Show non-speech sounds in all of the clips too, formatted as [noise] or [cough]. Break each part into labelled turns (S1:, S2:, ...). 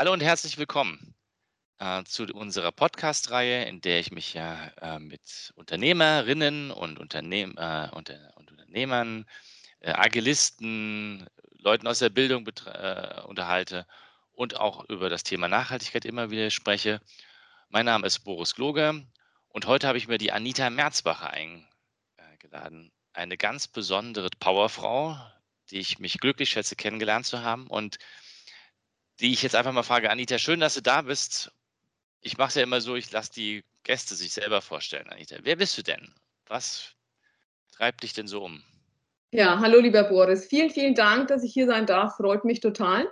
S1: Hallo und herzlich willkommen äh, zu unserer Podcast-Reihe, in der ich mich ja äh, mit Unternehmerinnen und, Unternehm, äh, und, und Unternehmern, äh, Agilisten, Leuten aus der Bildung äh, unterhalte und auch über das Thema Nachhaltigkeit immer wieder spreche. Mein Name ist Boris Gloger und heute habe ich mir die Anita Merzbacher eingeladen. Eine ganz besondere Powerfrau, die ich mich glücklich schätze, kennengelernt zu haben und die ich jetzt einfach mal frage, Anita, schön, dass du da bist. Ich mache es ja immer so, ich lasse die Gäste sich selber vorstellen, Anita. Wer bist du denn? Was treibt dich denn so um?
S2: Ja, hallo lieber Boris. Vielen, vielen Dank, dass ich hier sein darf. Freut mich total.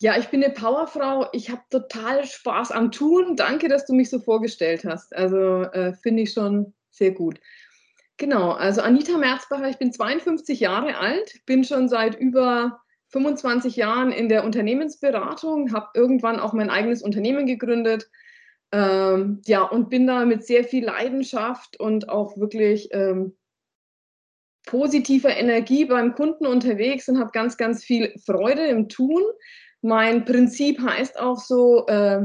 S2: Ja, ich bin eine Powerfrau. Ich habe total Spaß am Tun. Danke, dass du mich so vorgestellt hast. Also äh, finde ich schon sehr gut. Genau, also Anita Merzbacher, ich bin 52 Jahre alt, bin schon seit über 25 Jahren in der Unternehmensberatung, habe irgendwann auch mein eigenes Unternehmen gegründet. Ähm, ja, und bin da mit sehr viel Leidenschaft und auch wirklich ähm, positiver Energie beim Kunden unterwegs und habe ganz, ganz viel Freude im Tun. Mein Prinzip heißt auch so, äh,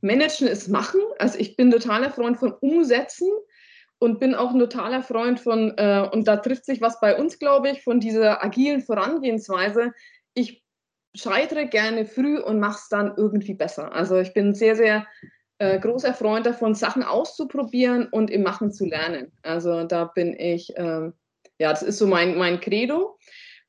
S2: Managen ist Machen. Also ich bin totaler Freund von Umsetzen und bin auch ein totaler Freund von, äh, und da trifft sich was bei uns, glaube ich, von dieser agilen Vorangehensweise. Ich scheitere gerne früh und mache es dann irgendwie besser. Also ich bin sehr, sehr äh, großer Freund davon, Sachen auszuprobieren und im Machen zu lernen. Also da bin ich, äh, ja, das ist so mein, mein Credo.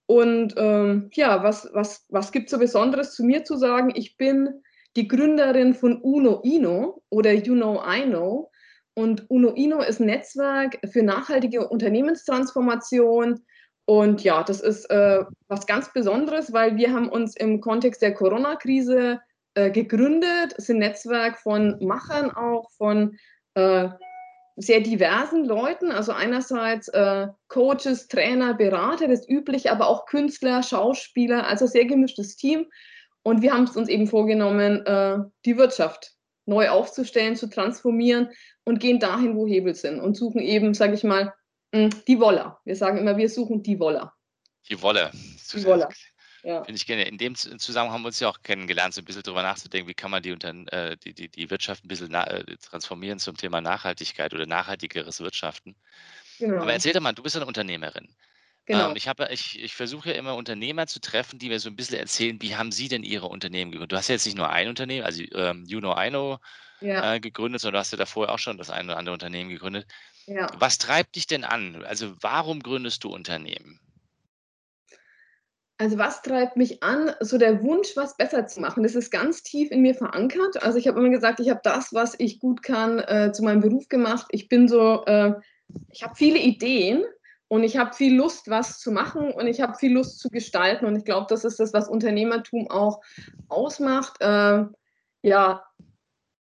S2: Und ähm, ja, was, was, was gibt es so Besonderes zu mir zu sagen? Ich bin die Gründerin von Uno Ino oder You Know I Know. Und UNOINO ist ein Netzwerk für nachhaltige Unternehmenstransformation. Und ja, das ist äh, was ganz Besonderes, weil wir haben uns im Kontext der Corona-Krise äh, gegründet. Es ist ein Netzwerk von Machern auch, von äh, sehr diversen Leuten. Also einerseits äh, Coaches, Trainer, Berater, das übliche, aber auch Künstler, Schauspieler, also sehr gemischtes Team. Und wir haben es uns eben vorgenommen, äh, die Wirtschaft neu aufzustellen, zu transformieren und gehen dahin, wo Hebel sind und suchen eben, sage ich mal, hm, die Woller. Wir sagen immer, wir suchen die Woller.
S1: Die Wolle.
S2: Die Woller. Ja.
S1: Finde ich gerne. In dem Zusammenhang haben wir uns ja auch kennengelernt, so ein bisschen darüber nachzudenken, wie kann man die, unter, äh, die, die, die Wirtschaft ein bisschen äh, transformieren zum Thema Nachhaltigkeit oder nachhaltigeres Wirtschaften. Genau. Aber erzähl doch mal, du bist eine Unternehmerin. Genau. Ähm, ich, habe, ich, ich versuche ja immer Unternehmer zu treffen, die mir so ein bisschen erzählen, wie haben sie denn ihre Unternehmen gegründet? Du hast ja jetzt nicht nur ein Unternehmen, also ähm, You Know I Know ja. äh, gegründet, sondern du hast ja davor auch schon das eine oder andere Unternehmen gegründet. Ja. Was treibt dich denn an? Also warum gründest du Unternehmen?
S2: Also was treibt mich an? So der Wunsch, was besser zu machen. Das ist ganz tief in mir verankert. Also ich habe immer gesagt, ich habe das, was ich gut kann, äh, zu meinem Beruf gemacht. Ich bin so, äh, ich habe viele Ideen und ich habe viel Lust, was zu machen und ich habe viel Lust zu gestalten. Und ich glaube, das ist das, was Unternehmertum auch ausmacht. Äh, ja,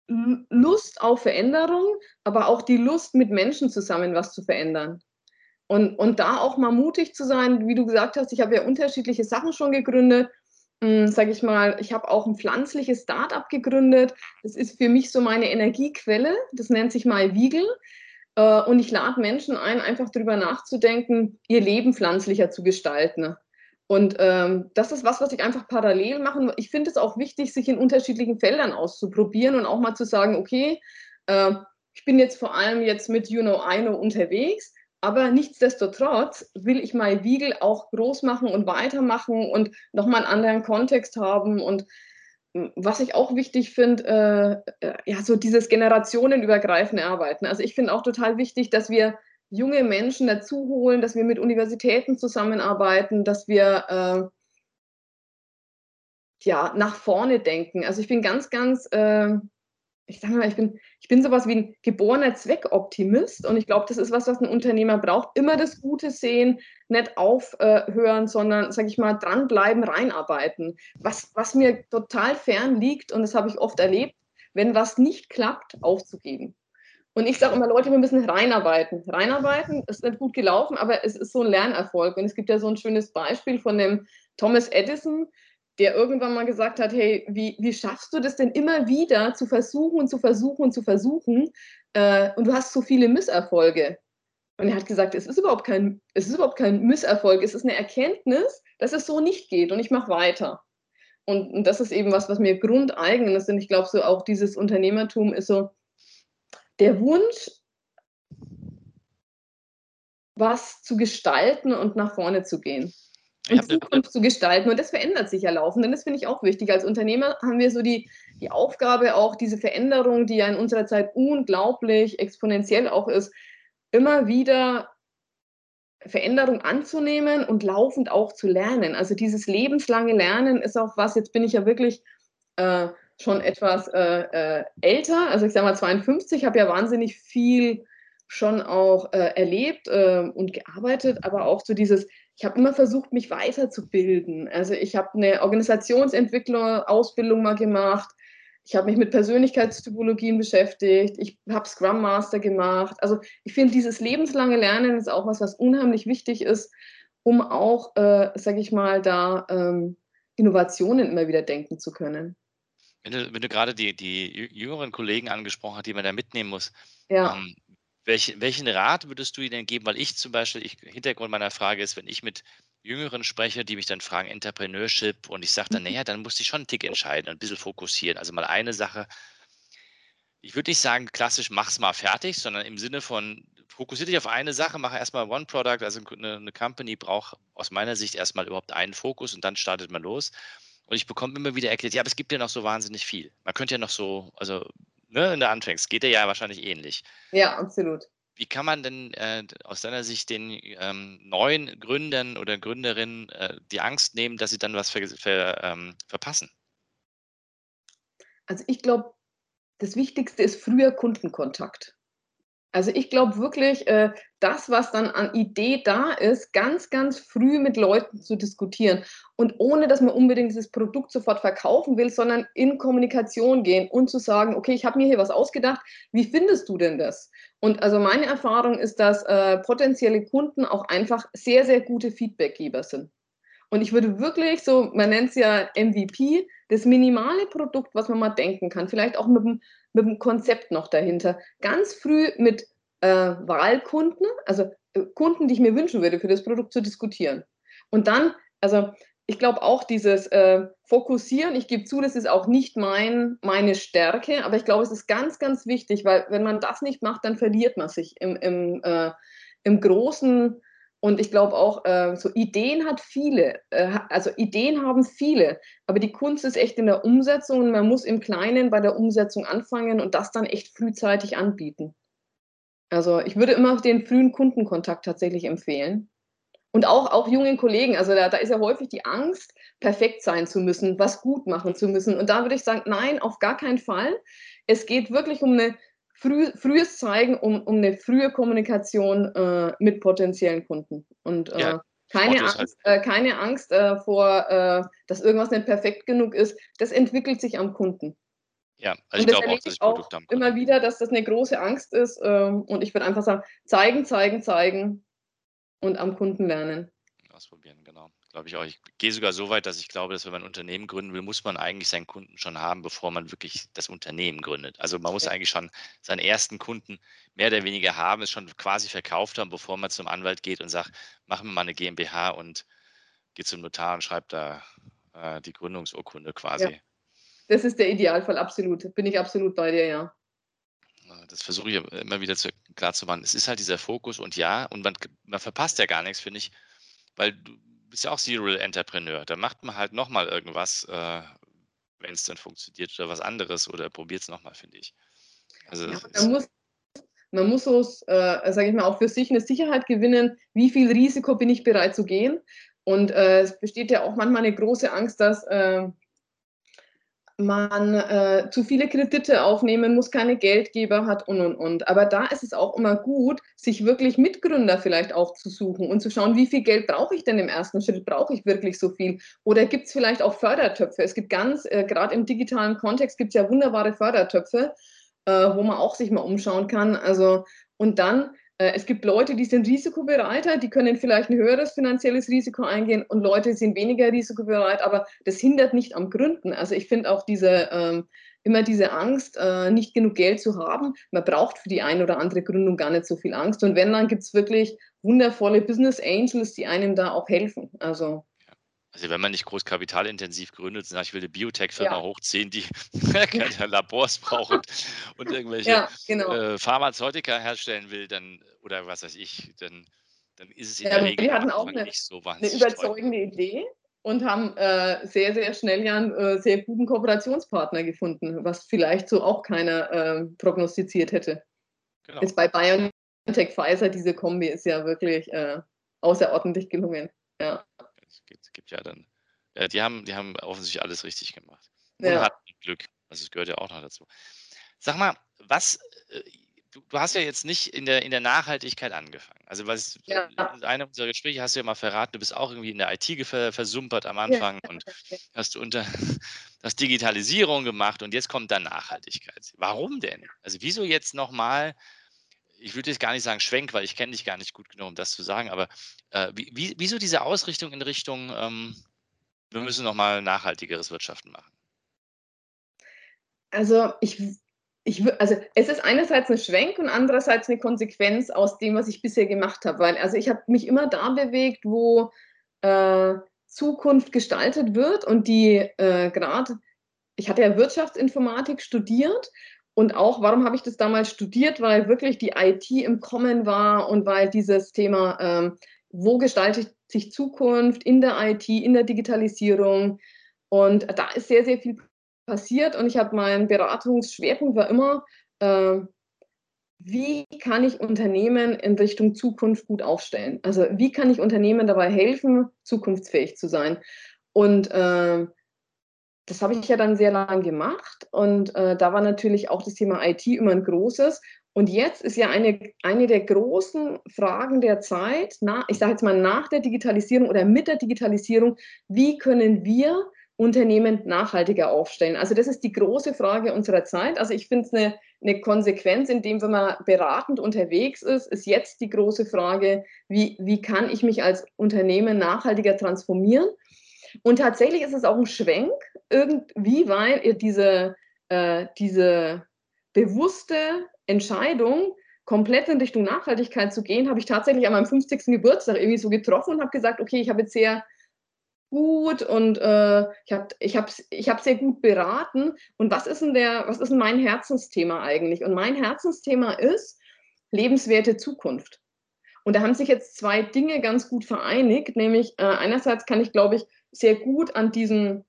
S2: Lust auf Veränderung, aber auch die Lust, mit Menschen zusammen was zu verändern. Und, und da auch mal mutig zu sein, wie du gesagt hast, ich habe ja unterschiedliche Sachen schon gegründet. Hm, Sage ich mal, ich habe auch ein pflanzliches Start-up gegründet. Das ist für mich so meine Energiequelle. Das nennt sich mal Wiegel. Äh, und ich lade Menschen ein, einfach darüber nachzudenken, ihr Leben pflanzlicher zu gestalten. Und ähm, das ist was, was ich einfach parallel mache. Ich finde es auch wichtig, sich in unterschiedlichen Feldern auszuprobieren und auch mal zu sagen, okay, äh, ich bin jetzt vor allem jetzt mit You Know I Know unterwegs, aber nichtsdestotrotz will ich mein Wiegel auch groß machen und weitermachen und nochmal einen anderen Kontext haben. Und was ich auch wichtig finde, äh, äh, ja, so dieses generationenübergreifende Arbeiten. Also ich finde auch total wichtig, dass wir junge Menschen dazu holen, dass wir mit Universitäten zusammenarbeiten, dass wir äh, ja, nach vorne denken. Also ich bin ganz, ganz, äh, ich sage mal, ich bin, ich bin sowas wie ein geborener Zweckoptimist und ich glaube, das ist was, was ein Unternehmer braucht. Immer das Gute sehen, nicht aufhören, sondern, sage ich mal, dranbleiben, reinarbeiten. Was, was mir total fern liegt, und das habe ich oft erlebt, wenn was nicht klappt, aufzugeben. Und ich sage immer, Leute, wir müssen reinarbeiten. Reinarbeiten ist nicht gut gelaufen, aber es ist so ein Lernerfolg. Und es gibt ja so ein schönes Beispiel von dem Thomas Edison, der irgendwann mal gesagt hat, hey, wie, wie schaffst du das denn immer wieder zu versuchen und zu versuchen und zu versuchen? Äh, und du hast so viele Misserfolge. Und er hat gesagt, es ist überhaupt kein, es ist überhaupt kein Misserfolg, es ist eine Erkenntnis, dass es so nicht geht und ich mache weiter. und, und das ist eben was, was mir grundeigen ist. Und ich glaube, so auch dieses Unternehmertum ist so der Wunsch, was zu gestalten und nach vorne zu gehen. Und Zukunft zu gestalten. Und das verändert sich ja laufend. Und das finde ich auch wichtig. Als Unternehmer haben wir so die, die Aufgabe, auch diese Veränderung, die ja in unserer Zeit unglaublich exponentiell auch ist, immer wieder Veränderung anzunehmen und laufend auch zu lernen. Also dieses lebenslange Lernen ist auch was, jetzt bin ich ja wirklich äh, schon etwas äh, äh, älter, also ich sage mal 52, habe ja wahnsinnig viel schon auch äh, erlebt äh, und gearbeitet, aber auch so dieses, ich habe immer versucht, mich weiterzubilden. Also ich habe eine Organisationsentwicklung, Ausbildung mal gemacht, ich habe mich mit Persönlichkeitstypologien beschäftigt, ich habe Scrum Master gemacht. Also ich finde, dieses lebenslange Lernen ist auch was, was unheimlich wichtig ist, um auch, äh, sage ich mal, da ähm, Innovationen immer wieder denken zu können.
S1: Wenn du, wenn du gerade die, die jüngeren Kollegen angesprochen hast, die man da mitnehmen muss,
S2: ja. ähm,
S1: welch, welchen Rat würdest du ihnen geben? Weil ich zum Beispiel, ich, Hintergrund meiner Frage ist, wenn ich mit Jüngeren spreche, die mich dann fragen, Entrepreneurship, und ich sage dann, mhm. naja, dann muss ich schon einen Tick entscheiden, ein bisschen fokussieren. Also mal eine Sache, ich würde nicht sagen, klassisch mach's mal fertig, sondern im Sinne von, fokussiere dich auf eine Sache, mache erstmal One Product. Also eine, eine Company braucht aus meiner Sicht erstmal überhaupt einen Fokus und dann startet man los. Und ich bekomme immer wieder erklärt, ja, aber es gibt ja noch so wahnsinnig viel. Man könnte ja noch so, also ne, wenn du anfängst, geht dir ja wahrscheinlich ähnlich.
S2: Ja, absolut.
S1: Wie kann man denn äh, aus deiner Sicht den ähm, neuen Gründern oder Gründerinnen äh, die Angst nehmen, dass sie dann was ver ver ähm, verpassen?
S2: Also ich glaube, das Wichtigste ist früher Kundenkontakt. Also ich glaube wirklich, äh, das, was dann an Idee da ist, ganz, ganz früh mit Leuten zu diskutieren. Und ohne, dass man unbedingt das Produkt sofort verkaufen will, sondern in Kommunikation gehen und zu sagen, okay, ich habe mir hier was ausgedacht, wie findest du denn das? Und also meine Erfahrung ist, dass äh, potenzielle Kunden auch einfach sehr, sehr gute Feedbackgeber sind. Und ich würde wirklich so, man nennt es ja MVP, das minimale Produkt, was man mal denken kann, vielleicht auch mit dem mit dem Konzept noch dahinter. Ganz früh mit äh, Wahlkunden, also äh, Kunden, die ich mir wünschen würde, für das Produkt zu diskutieren. Und dann, also ich glaube auch dieses äh, Fokussieren, ich gebe zu, das ist auch nicht mein, meine Stärke, aber ich glaube, es ist ganz, ganz wichtig, weil wenn man das nicht macht, dann verliert man sich im, im, äh, im großen und ich glaube auch, äh, so Ideen hat viele, äh, also Ideen haben viele, aber die Kunst ist echt in der Umsetzung und man muss im Kleinen bei der Umsetzung anfangen und das dann echt frühzeitig anbieten. Also ich würde immer den frühen Kundenkontakt tatsächlich empfehlen. Und auch, auch jungen Kollegen, also da, da ist ja häufig die Angst, perfekt sein zu müssen, was gut machen zu müssen. Und da würde ich sagen, nein, auf gar keinen Fall. Es geht wirklich um eine früh, frühes Zeigen, um, um eine frühe Kommunikation äh, mit potenziellen Kunden. Und äh, ja, keine, Angst, halt. äh, keine Angst äh, vor, äh, dass irgendwas nicht perfekt genug ist. Das entwickelt sich am Kunden.
S1: Ja, also ich glaube auch, dass ich
S2: auch immer wieder, dass das eine große Angst ist. Ähm, und ich würde einfach sagen, zeigen, zeigen, zeigen und am Kunden lernen.
S1: Ausprobieren, genau glaube ich auch. Ich gehe sogar so weit, dass ich glaube, dass wenn man ein Unternehmen gründen will, muss man eigentlich seinen Kunden schon haben, bevor man wirklich das Unternehmen gründet. Also man muss ja. eigentlich schon seinen ersten Kunden mehr oder weniger haben, es schon quasi verkauft haben, bevor man zum Anwalt geht und sagt, machen wir mal eine GmbH und geht zum Notar und schreibt da äh, die Gründungsurkunde quasi. Ja.
S2: Das ist der Idealfall, absolut. Bin ich absolut bei dir, ja.
S1: Das versuche ich immer wieder zu, klar zu machen. Es ist halt dieser Fokus und ja, und man, man verpasst ja gar nichts, finde ich, weil du, bist ja auch Serial Entrepreneur. Da macht man halt nochmal irgendwas, äh, wenn es dann funktioniert oder was anderes oder probiert es nochmal, finde ich.
S2: Also, ja, man, muss, man muss so, äh, sage ich mal, auch für sich eine Sicherheit gewinnen, wie viel Risiko bin ich bereit zu gehen. Und äh, es besteht ja auch manchmal eine große Angst, dass äh, man äh, zu viele Kredite aufnehmen muss, keine Geldgeber hat und und und. Aber da ist es auch immer gut, sich wirklich Mitgründer vielleicht auch zu suchen und zu schauen, wie viel Geld brauche ich denn im ersten Schritt? Brauche ich wirklich so viel? Oder gibt es vielleicht auch Fördertöpfe? Es gibt ganz, äh, gerade im digitalen Kontext gibt es ja wunderbare Fördertöpfe, äh, wo man auch sich mal umschauen kann. Also und dann es gibt Leute, die sind risikobereiter, die können vielleicht ein höheres finanzielles Risiko eingehen und Leute sind weniger risikobereit, aber das hindert nicht am Gründen. Also ich finde auch diese, ähm, immer diese Angst, äh, nicht genug Geld zu haben. Man braucht für die eine oder andere Gründung gar nicht so viel Angst. Und wenn, dann gibt es wirklich wundervolle Business Angels, die einem da auch helfen. Also
S1: Also wenn man nicht groß kapitalintensiv gründet sagt, ich will eine Biotech-Firma
S2: Ja.
S1: hochziehen, die [laughs] keine Labors braucht und, und irgendwelche
S2: Ja, genau.
S1: äh, Pharmazeutika herstellen will, dann, oder was weiß ich, dann, dann ist es in
S2: Ja,
S1: der Regel
S2: wir hatten auch eine
S1: nicht so wahnsinnig teuer.
S2: überzeugende Idee und haben, äh, sehr, sehr schnell ja 'n, äh, sehr guten Kooperationspartner gefunden, was vielleicht so auch keiner, ähm, prognostiziert hätte.
S1: Genau.
S2: Jetzt bei BioNTech, Pfizer, diese Kombi ist ja wirklich, äh, außerordentlich gelungen. Ja.
S1: Gibt, ja dann, äh, die haben, die haben offensichtlich alles richtig gemacht. Und
S2: Ja.
S1: hatten Glück. Also es gehört ja auch noch dazu. Sag mal, was, äh, du, du hast ja jetzt nicht in der, in der Nachhaltigkeit angefangen. Also was,
S2: Ja.
S1: in einem unserer Gespräche hast du ja mal verraten, du bist auch irgendwie in der IT ver versumpert am Anfang und hast unter [laughs] hast Digitalisierung gemacht und jetzt kommt dann Nachhaltigkeit. Warum denn? Also wieso jetzt nochmal, ich würde jetzt gar nicht sagen Schwenk, weil ich kenne dich gar nicht gut genug, um das zu sagen, aber äh, wie, wie, wieso diese Ausrichtung in Richtung, ähm, wir müssen nochmal nachhaltigeres Wirtschaften machen?
S2: Also, ich ich also, es ist einerseits 'ne Schwenk und andererseits 'ne Konsequenz aus dem, was ich bisher gemacht habe, weil also, ich habe mich immer da bewegt, wo, äh, Zukunft gestaltet wird und die, äh, grad ich hatte ja Wirtschaftsinformatik studiert und auch warum habe ich das damals studiert? Weil wirklich die IT im Kommen war und weil dieses Thema, ähm, wo gestaltet sich Zukunft in der IT, in der Digitalisierung und da ist sehr, sehr viel passiert und ich habe mein Beratungsschwerpunkt war immer, ähm, wie kann ich Unternehmen in Richtung Zukunft gut aufstellen? Also, wie kann ich Unternehmen dabei helfen, zukunftsfähig zu sein? Und, ähm, das habe ich ja dann sehr lang gemacht und, äh, da war natürlich auch das Thema IT immer 'n großes. Und jetzt ist ja eine eine der großen Fragen der Zeit, na ich sage jetzt mal nach der Digitalisierung oder mit der Digitalisierung, wie können wir Unternehmen nachhaltiger aufstellen? Also, das ist die große Frage unserer Zeit. Also, ich finde es 'ne 'ne Konsequenz, indem wenn man beratend unterwegs ist, ist jetzt die große Frage: Wie wie kann ich mich als Unternehmen nachhaltiger transformieren? Und tatsächlich ist es auch 'n Schwenk irgendwie, weil, diese äh, diese bewusste Entscheidung, komplett in Richtung Nachhaltigkeit zu gehen, habe ich tatsächlich an meinem 50. Geburtstag irgendwie so getroffen und habe gesagt: „Okay, ich habe jetzt sehr gut und, äh, ich habe ich habe es ich habe sehr gut beraten und was ist denn der was ist denn mein Herzensthema eigentlich?“ Und mein Herzensthema ist lebenswerte Zukunft. Und da haben sich jetzt 2 Dinge ganz gut vereinigt, nämlich, äh, einerseits kann ich, glaube ich, sehr gut an diesem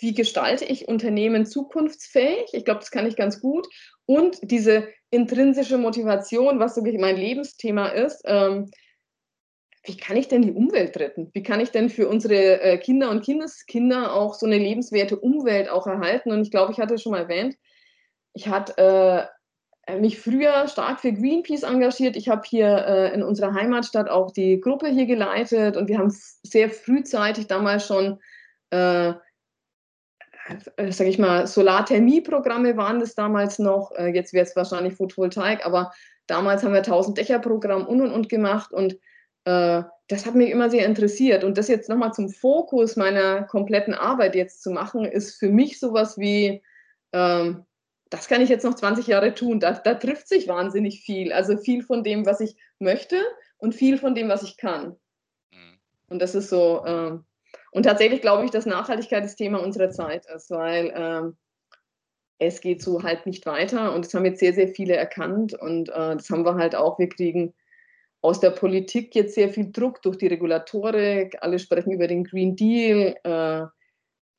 S2: wie gestalte ich Unternehmen zukunftsfähig? Ich glaube, das kann ich ganz gut. Und diese intrinsische Motivation, was wirklich mein Lebensthema ist, ähm, wie kann ich denn die Umwelt retten? Wie kann ich denn für unsere, äh, Kinder und Kindeskinder auch so 'ne lebenswerte Umwelt auch erhalten? Und ich glaube, ich hatte es schon mal erwähnt, ich hatte, äh, mich früher stark für Greenpeace engagiert. Ich habe hier, äh, in unserer Heimatstadt auch die Gruppe hier geleitet und wir haben sehr frühzeitig damals schon, äh äh, sage ich mal, Solarthermieprogramme waren das damals noch. Äh, jetzt wäre es wahrscheinlich Photovoltaik, aber damals haben wir 1000-Dächer-Programm und, und, und gemacht und, äh, das hat mich immer sehr interessiert. Und das jetzt noch mal zum Fokus meiner kompletten Arbeit jetzt zu machen, ist für mich so was wie, ähm, das kann ich jetzt noch 20 Jahre tun. Da da trifft sich wahnsinnig viel. Also, viel von dem, was ich möchte und viel von dem, was ich kann.
S1: Mhm.
S2: Und das ist so, ähm und tatsächlich glaube ich, dass Nachhaltigkeit das Thema unserer Zeit ist, weil, ähm, es geht so halt nicht weiter und das haben jetzt sehr, sehr viele erkannt und, äh, das haben wir halt auch. Wir kriegen aus der Politik jetzt sehr viel Druck durch die Regulatorik. Alle sprechen über den Green Deal. Äh,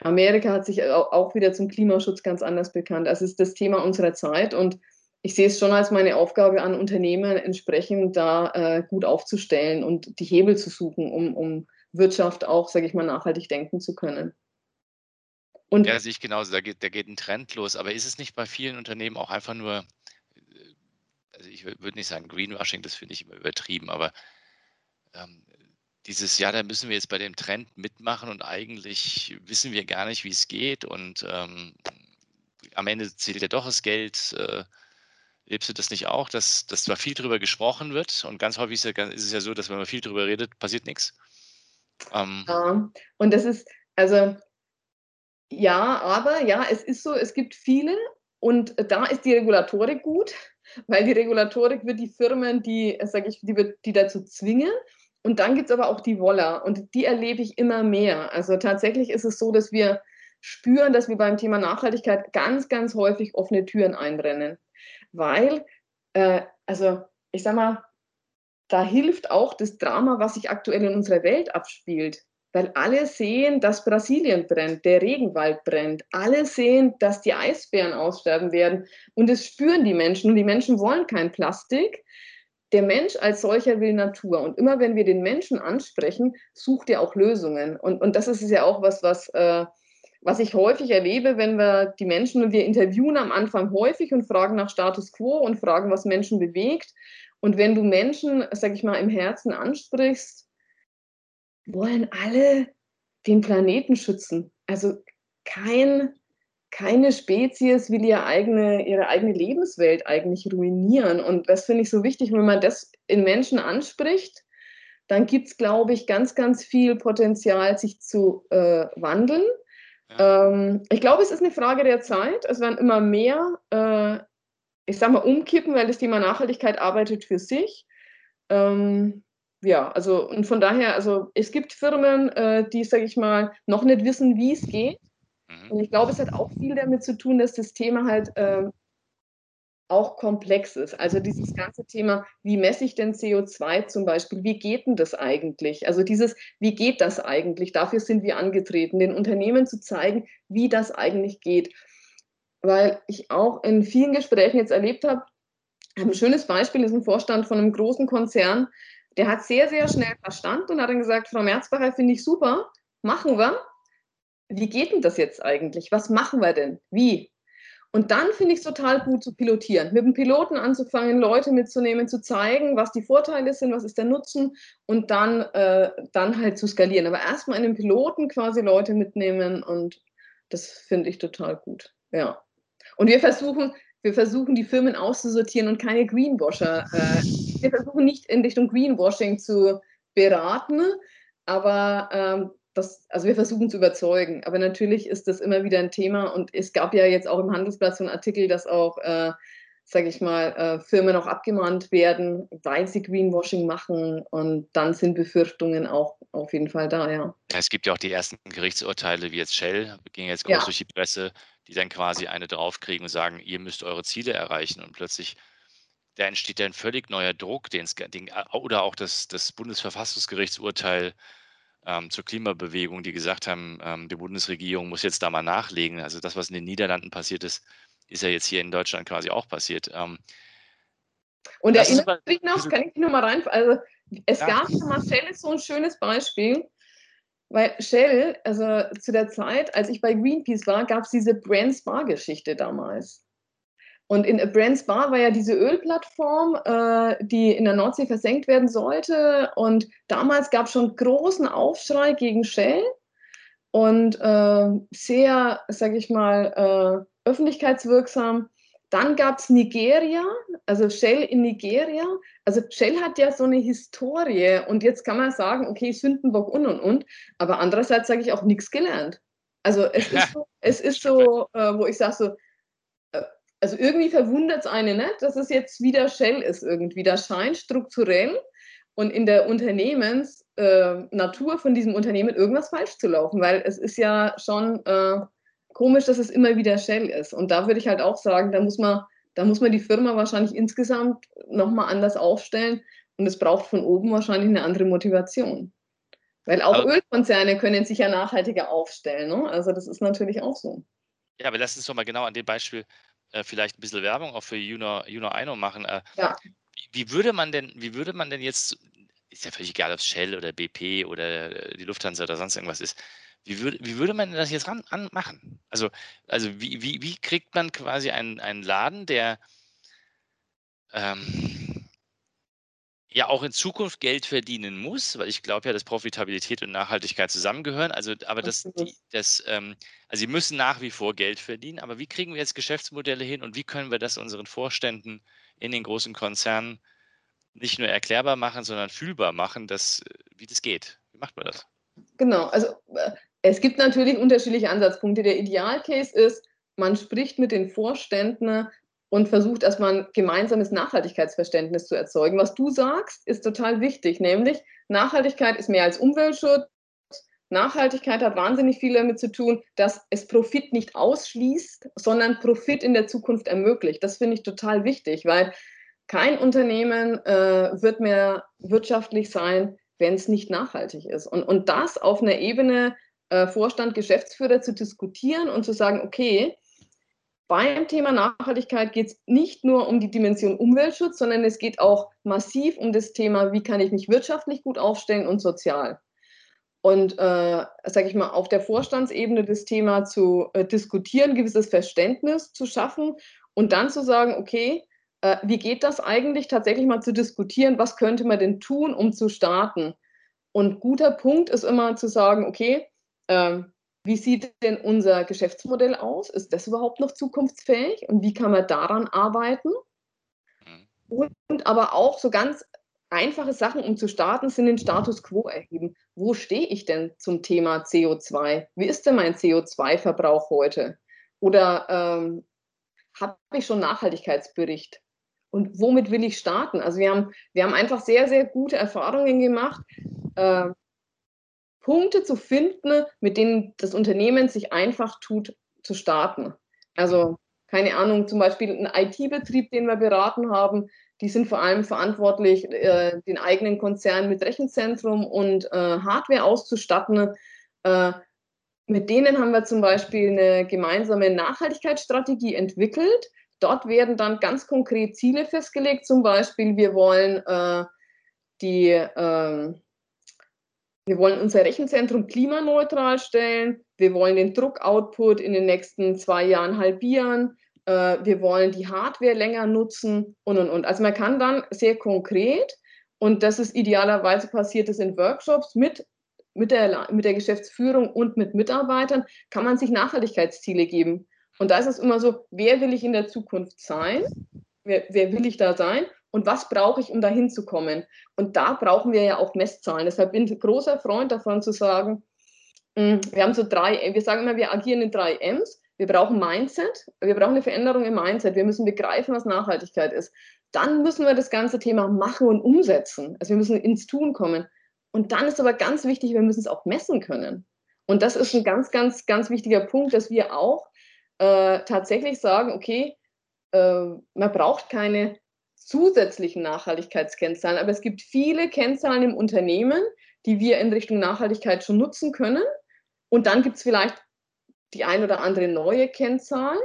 S2: Amerika hat sich au auch wieder zum Klimaschutz ganz anders bekannt. Also, es ist das Thema unserer Zeit und ich sehe es schon als meine Aufgabe an, Unternehmen entsprechend da, äh, gut aufzustellen und die Hebel zu suchen, um um Wirtschaft auch, sage ich mal, nachhaltig denken zu können. Und
S1: Ja, sehe ich genauso. Da geht da geht 'n Trend los. Aber ist es nicht bei vielen Unternehmen auch einfach nur äh, also, ich wür würde nicht sagen Greenwashing, das finde ich immer übertrieben, aber, ähm, dieses: „Ja, da müssen wir jetzt bei dem Trend mitmachen und eigentlich wissen wir gar nicht, wie's geht und, ähm, am Ende zählt ja doch das Geld.“ Äh, erlebst du das nicht auch, dass dass zwar viel drüber gesprochen wird und ganz häufig ist ja ist es ja so, dass wenn man viel drüber redet, passiert nix? Ähm
S2: Ja, und das ist also ja, aber ja, es ist so, es gibt viele und da ist die Regulatorik gut, weil die Regulatorik wird die Firmen, die, sage ich die wird die dazu zwingen und dann gibt es aber auch die Woller und die erlebe ich immer mehr. Also tatsächlich ist es so, dass wir spüren, dass wir beim Thema Nachhaltigkeit ganz, ganz häufig offene Türen einrennen. Weil, äh, also ich sag mal, da hilft auch das Drama, was sich aktuell in unserer Welt abspielt. Weil alle sehen, dass Brasilien brennt, der Regenwald brennt. Alle sehen, dass die Eisbären aussterben werden. Und das spüren die Menschen. Und die Menschen wollen kein Plastik. Der Mensch als solcher will Natur. Und immer wenn wir den Menschen ansprechen, sucht er auch Lösungen. Und, und das ist ja auch was, was, äh, was ich häufig erlebe, wenn wir die Menschen, und wir interviewen am Anfang häufig und fragen nach Status quo und fragen, was Menschen bewegt. Und wenn du Menschen, sag ich mal, im Herzen ansprichst, wollen alle den Planeten schützen. Also kein, keine Spezies will ihre eigene, ihre eigene Lebenswelt eigentlich ruinieren. Und das finde ich so wichtig, wenn man das in Menschen anspricht, dann gibt es, glaube ich, ganz, ganz viel Potenzial, sich zu äh, wandeln. Ja. Ähm, ich glaube, es ist eine Frage der Zeit. Es werden immer mehr, äh, ich sage mal, umkippen, weil das Thema Nachhaltigkeit arbeitet für sich. Ähm, ja, also und von daher, also es gibt Firmen, äh, die, sage ich mal, noch nicht wissen, wie es geht. Mhm. Und ich glaube, es hat auch viel damit zu tun, dass das Thema halt äh, auch komplex ist. Also dieses ganze Thema, wie messe ich denn CO2 zum Beispiel? Wie geht denn das eigentlich? Also dieses, wie geht das eigentlich? Dafür sind wir angetreten, den Unternehmen zu zeigen, wie das eigentlich geht. Weil ich auch in vielen Gesprächen jetzt erlebt habe, ein schönes Beispiel ist ein Vorstand von einem großen Konzern, der hat sehr, sehr schnell verstanden und hat dann gesagt, Frau Merzbacher, finde ich super, machen wir. Wie geht denn das jetzt eigentlich? Was machen wir denn? Wie? Und dann finde ich es total gut zu pilotieren, mit dem Piloten anzufangen, Leute mitzunehmen, zu zeigen, was die Vorteile sind, was ist der Nutzen und dann, äh, dann halt zu skalieren. Aber erstmal in den Piloten quasi Leute mitnehmen und das finde ich total gut. Ja. Und wir versuchen, wir versuchen, die Firmen auszusortieren und keine Greenwasher. Äh, wir versuchen nicht in Richtung Greenwashing zu beraten, aber ähm, das, also wir versuchen zu überzeugen. Aber natürlich ist das immer wieder ein Thema und es gab ja jetzt auch im Handelsblatt so einen Artikel, dass auch, äh, sage ich mal, äh, Firmen auch abgemahnt werden, weil sie Greenwashing machen und dann sind Befürchtungen auch auf jeden Fall da, ja.
S1: Es gibt ja auch die ersten Gerichtsurteile, wie jetzt Shell, ging jetzt groß ja. durch die Presse, die dann quasi eine draufkriegen und sagen, ihr müsst eure Ziele erreichen und plötzlich da entsteht dann völlig neuer Druck, den, den, oder auch das, das Bundesverfassungsgerichtsurteil ähm, zur Klimabewegung, die gesagt haben, ähm, die Bundesregierung muss jetzt da mal nachlegen. Also das, was in den Niederlanden passiert ist, ist ja jetzt hier in Deutschland quasi auch passiert. Ähm,
S2: und erinnert sich noch, kann ich noch mal rein, also es ja. gab schon mal Shell ist so ein schönes Beispiel, weil Shell, also zu der Zeit, als ich bei Greenpeace war, gab es diese Brand Spa-Geschichte damals. Und in A Brand Spa war ja diese Ölplattform, äh, die in der Nordsee versenkt werden sollte. Und damals gab es schon großen Aufschrei gegen Shell und äh, sehr, sag ich mal, äh, öffentlichkeitswirksam. Dann gab es Nigeria, also Shell in Nigeria. Also Shell hat ja so eine Historie und jetzt kann man sagen, okay, Sündenbock und und und, aber andererseits sage ich auch nichts gelernt. Also es [laughs] ist so, es ist so äh, wo ich sage so, also irgendwie verwundert es einen nicht, dass es jetzt wieder Shell ist irgendwie. Da scheint strukturell und in der Unternehmensnatur äh, von diesem Unternehmen irgendwas falsch zu laufen, weil es ist ja schon äh, komisch, dass es immer wieder Shell ist. Und da würde ich halt auch sagen, da muss man, da muss man die Firma wahrscheinlich insgesamt nochmal anders aufstellen und es braucht von oben wahrscheinlich eine andere Motivation. Weil auch aber, Ölkonzerne können sich ja nachhaltiger aufstellen. Ne? Also das ist natürlich auch so.
S1: Ja, aber lass uns doch mal genau an dem Beispiel äh, vielleicht ein bisschen Werbung auch für Juno, Juno Eino machen. Äh, ja. wie, würde man denn, wie würde man denn jetzt, ist ja völlig egal, ob es Shell oder BP oder äh, die Lufthansa oder sonst irgendwas ist, wie würde, wie würde man das jetzt ran, an machen? Also, also wie, wie, wie kriegt man quasi einen, einen Laden, der ähm, ja auch in Zukunft Geld verdienen muss, weil ich glaube ja, dass Profitabilität und Nachhaltigkeit zusammengehören. Also, aber das, die, das, ähm, also sie müssen nach wie vor Geld verdienen. Aber wie kriegen wir jetzt Geschäftsmodelle hin und wie können wir das unseren Vorständen in den großen Konzernen nicht nur erklärbar machen, sondern fühlbar machen, dass, wie das geht? Wie macht man das?
S2: Genau, also äh, es gibt natürlich unterschiedliche Ansatzpunkte. Der Idealcase ist, man spricht mit den Vorständen und versucht erstmal ein gemeinsames Nachhaltigkeitsverständnis zu erzeugen. Was du sagst, ist total wichtig, nämlich Nachhaltigkeit ist mehr als Umweltschutz. Nachhaltigkeit hat wahnsinnig viel damit zu tun, dass es Profit nicht ausschließt, sondern Profit in der Zukunft ermöglicht. Das finde ich total wichtig, weil kein Unternehmen äh, wird mehr wirtschaftlich sein, wenn es nicht nachhaltig ist. Und, und das auf einer Ebene äh, Vorstand, Geschäftsführer zu diskutieren und zu sagen, okay, beim Thema Nachhaltigkeit geht es nicht nur um die Dimension Umweltschutz, sondern es geht auch massiv um das Thema, wie kann ich mich wirtschaftlich gut aufstellen und sozial. Und äh, sage ich mal, auf der Vorstandsebene das Thema zu äh, diskutieren, gewisses Verständnis zu schaffen und dann zu sagen, okay, äh, wie geht das eigentlich tatsächlich mal zu diskutieren, was könnte man denn tun, um zu starten? Und guter Punkt ist immer zu sagen, okay, ähm, wie sieht denn unser Geschäftsmodell aus? Ist das überhaupt noch zukunftsfähig? Und wie kann man daran arbeiten? Mhm. Und aber auch so ganz einfache Sachen, um zu starten, sind den Status quo erheben. Wo stehe ich denn zum Thema CO2? Wie ist denn mein CO2-Verbrauch heute? Oder ähm, habe ich schon Nachhaltigkeitsbericht? Und womit will ich starten? Also wir haben, wir haben einfach sehr, sehr gute Erfahrungen gemacht, äh, Punkte zu finden, mit denen das Unternehmen sich einfach tut, zu starten. Also keine Ahnung, zum Beispiel ein IT-Betrieb, den wir beraten haben, die sind vor allem verantwortlich, äh, den eigenen Konzern mit Rechenzentrum und äh, Hardware auszustatten. Äh, mit denen haben wir zum Beispiel eine gemeinsame Nachhaltigkeitsstrategie entwickelt. Dort werden dann ganz konkret Ziele festgelegt. Zum Beispiel, wir wollen äh, die ähm, wir wollen unser Rechenzentrum klimaneutral stellen. Wir wollen den Druckoutput in den nächsten zwei Jahren halbieren. Äh, wir wollen die Hardware länger nutzen und, und, und. Also man kann dann sehr konkret, und das ist idealerweise passiert ist in Workshops mit, mit, der, mit der Geschäftsführung und mit Mitarbeitern, kann man sich Nachhaltigkeitsziele geben. Und da ist es immer so, wer will ich in der Zukunft sein? Wer, wer will ich da sein? Und was brauche ich, um dahin zu kommen. Und da brauchen wir ja auch Messzahlen. Deshalb bin ich ein großer Freund davon zu sagen, mm, wir haben so drei, wir sagen immer, wir agieren in drei M's. Wir brauchen Mindset, wir brauchen eine Veränderung im Mindset. Wir müssen begreifen, was Nachhaltigkeit ist. Dann müssen wir das ganze Thema machen und umsetzen. Also wir müssen ins Tun kommen. Und dann ist aber ganz wichtig, wir müssen es auch messen können. Und das ist ein ganz, ganz, ganz wichtiger Punkt, dass wir auch äh, tatsächlich sagen, okay, äh, man braucht keine zusätzlichen Nachhaltigkeitskennzahlen. Aber es gibt viele Kennzahlen im Unternehmen, die wir in Richtung Nachhaltigkeit schon nutzen können. Und dann gibt es vielleicht die ein oder andere neue Kennzahl.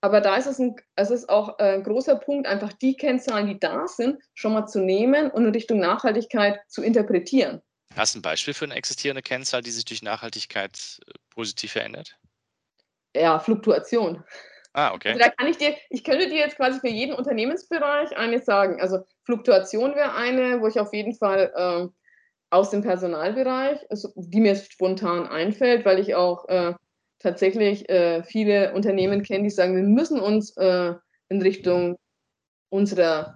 S2: Aber da ist es, ein, es ist auch ein großer Punkt, einfach die Kennzahlen, die da sind, schon mal zu nehmen und in Richtung Nachhaltigkeit zu interpretieren.
S1: Hast du ein Beispiel für eine existierende Kennzahl, die sich durch Nachhaltigkeit äh, positiv verändert?
S2: Ja, Fluktuation.
S1: Ah, okay.
S2: Also da kann ich dir, ich könnte dir jetzt quasi für jeden Unternehmensbereich eine sagen. Also Fluktuation wäre eine, wo ich auf jeden Fall äh, aus dem Personalbereich, also, die mir spontan einfällt, weil ich auch äh, tatsächlich äh, viele Unternehmen kenne, die sagen, wir müssen uns äh, in Richtung unserer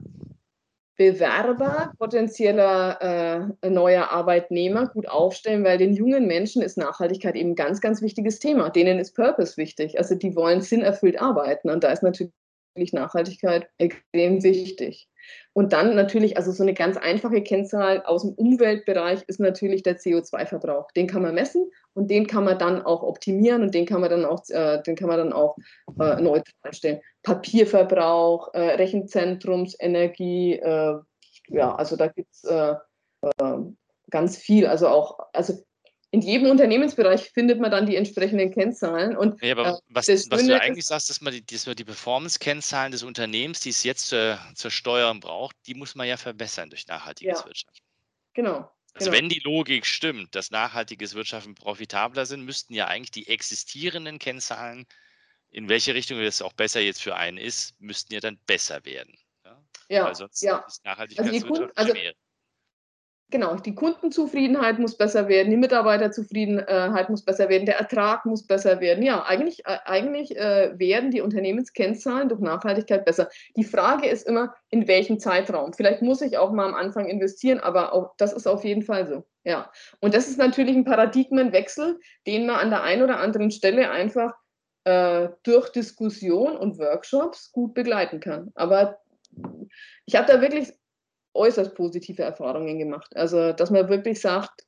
S2: Bewerber, potenzieller äh, neuer Arbeitnehmer gut aufstellen, weil den jungen Menschen ist Nachhaltigkeit eben ein ganz, ganz wichtiges Thema. Denen ist Purpose wichtig. Also die wollen sinnerfüllt arbeiten und da ist natürlich Nachhaltigkeit extrem wichtig. Und dann natürlich, also so eine ganz einfache Kennzahl aus dem Umweltbereich ist natürlich der CO2-Verbrauch. Den kann man messen und den kann man dann auch optimieren und den kann man dann auch, äh, den kann man dann auch äh, neutral stellen. Papierverbrauch, äh, Rechenzentrumsenergie, äh, ja, also da gibt es äh, äh, ganz viel. Also auch, also in jedem Unternehmensbereich findet man dann die entsprechenden Kennzahlen. Und,
S1: ja, aber äh, was, was du eigentlich ist, sagst, dass man die, die Performance-Kennzahlen des Unternehmens, die es jetzt zur, zur Steuerung braucht, die muss man ja verbessern durch nachhaltiges ja. Wirtschaften.
S2: Genau.
S1: Also
S2: genau.
S1: wenn die Logik stimmt, dass nachhaltiges Wirtschaften profitabler sind, müssten ja eigentlich die existierenden Kennzahlen, in welche Richtung es auch besser jetzt für einen ist, müssten ja dann besser werden.
S2: Ja, ja. Weil sonst ja. ist Nachhaltigkeitswirtschaft also, also Genau, die Kundenzufriedenheit muss besser werden, die Mitarbeiterzufriedenheit muss besser werden, der Ertrag muss besser werden. Ja, eigentlich, äh, eigentlich äh, werden die Unternehmenskennzahlen durch Nachhaltigkeit besser. Die Frage ist immer, in welchem Zeitraum. Vielleicht muss ich auch mal am Anfang investieren, aber auch, das ist auf jeden Fall so. Ja, und das ist natürlich ein Paradigmenwechsel, den man an der einen oder anderen Stelle einfach äh, durch Diskussion und Workshops gut begleiten kann. Aber ich habe da wirklich äußerst positive Erfahrungen gemacht. Also, dass man wirklich sagt,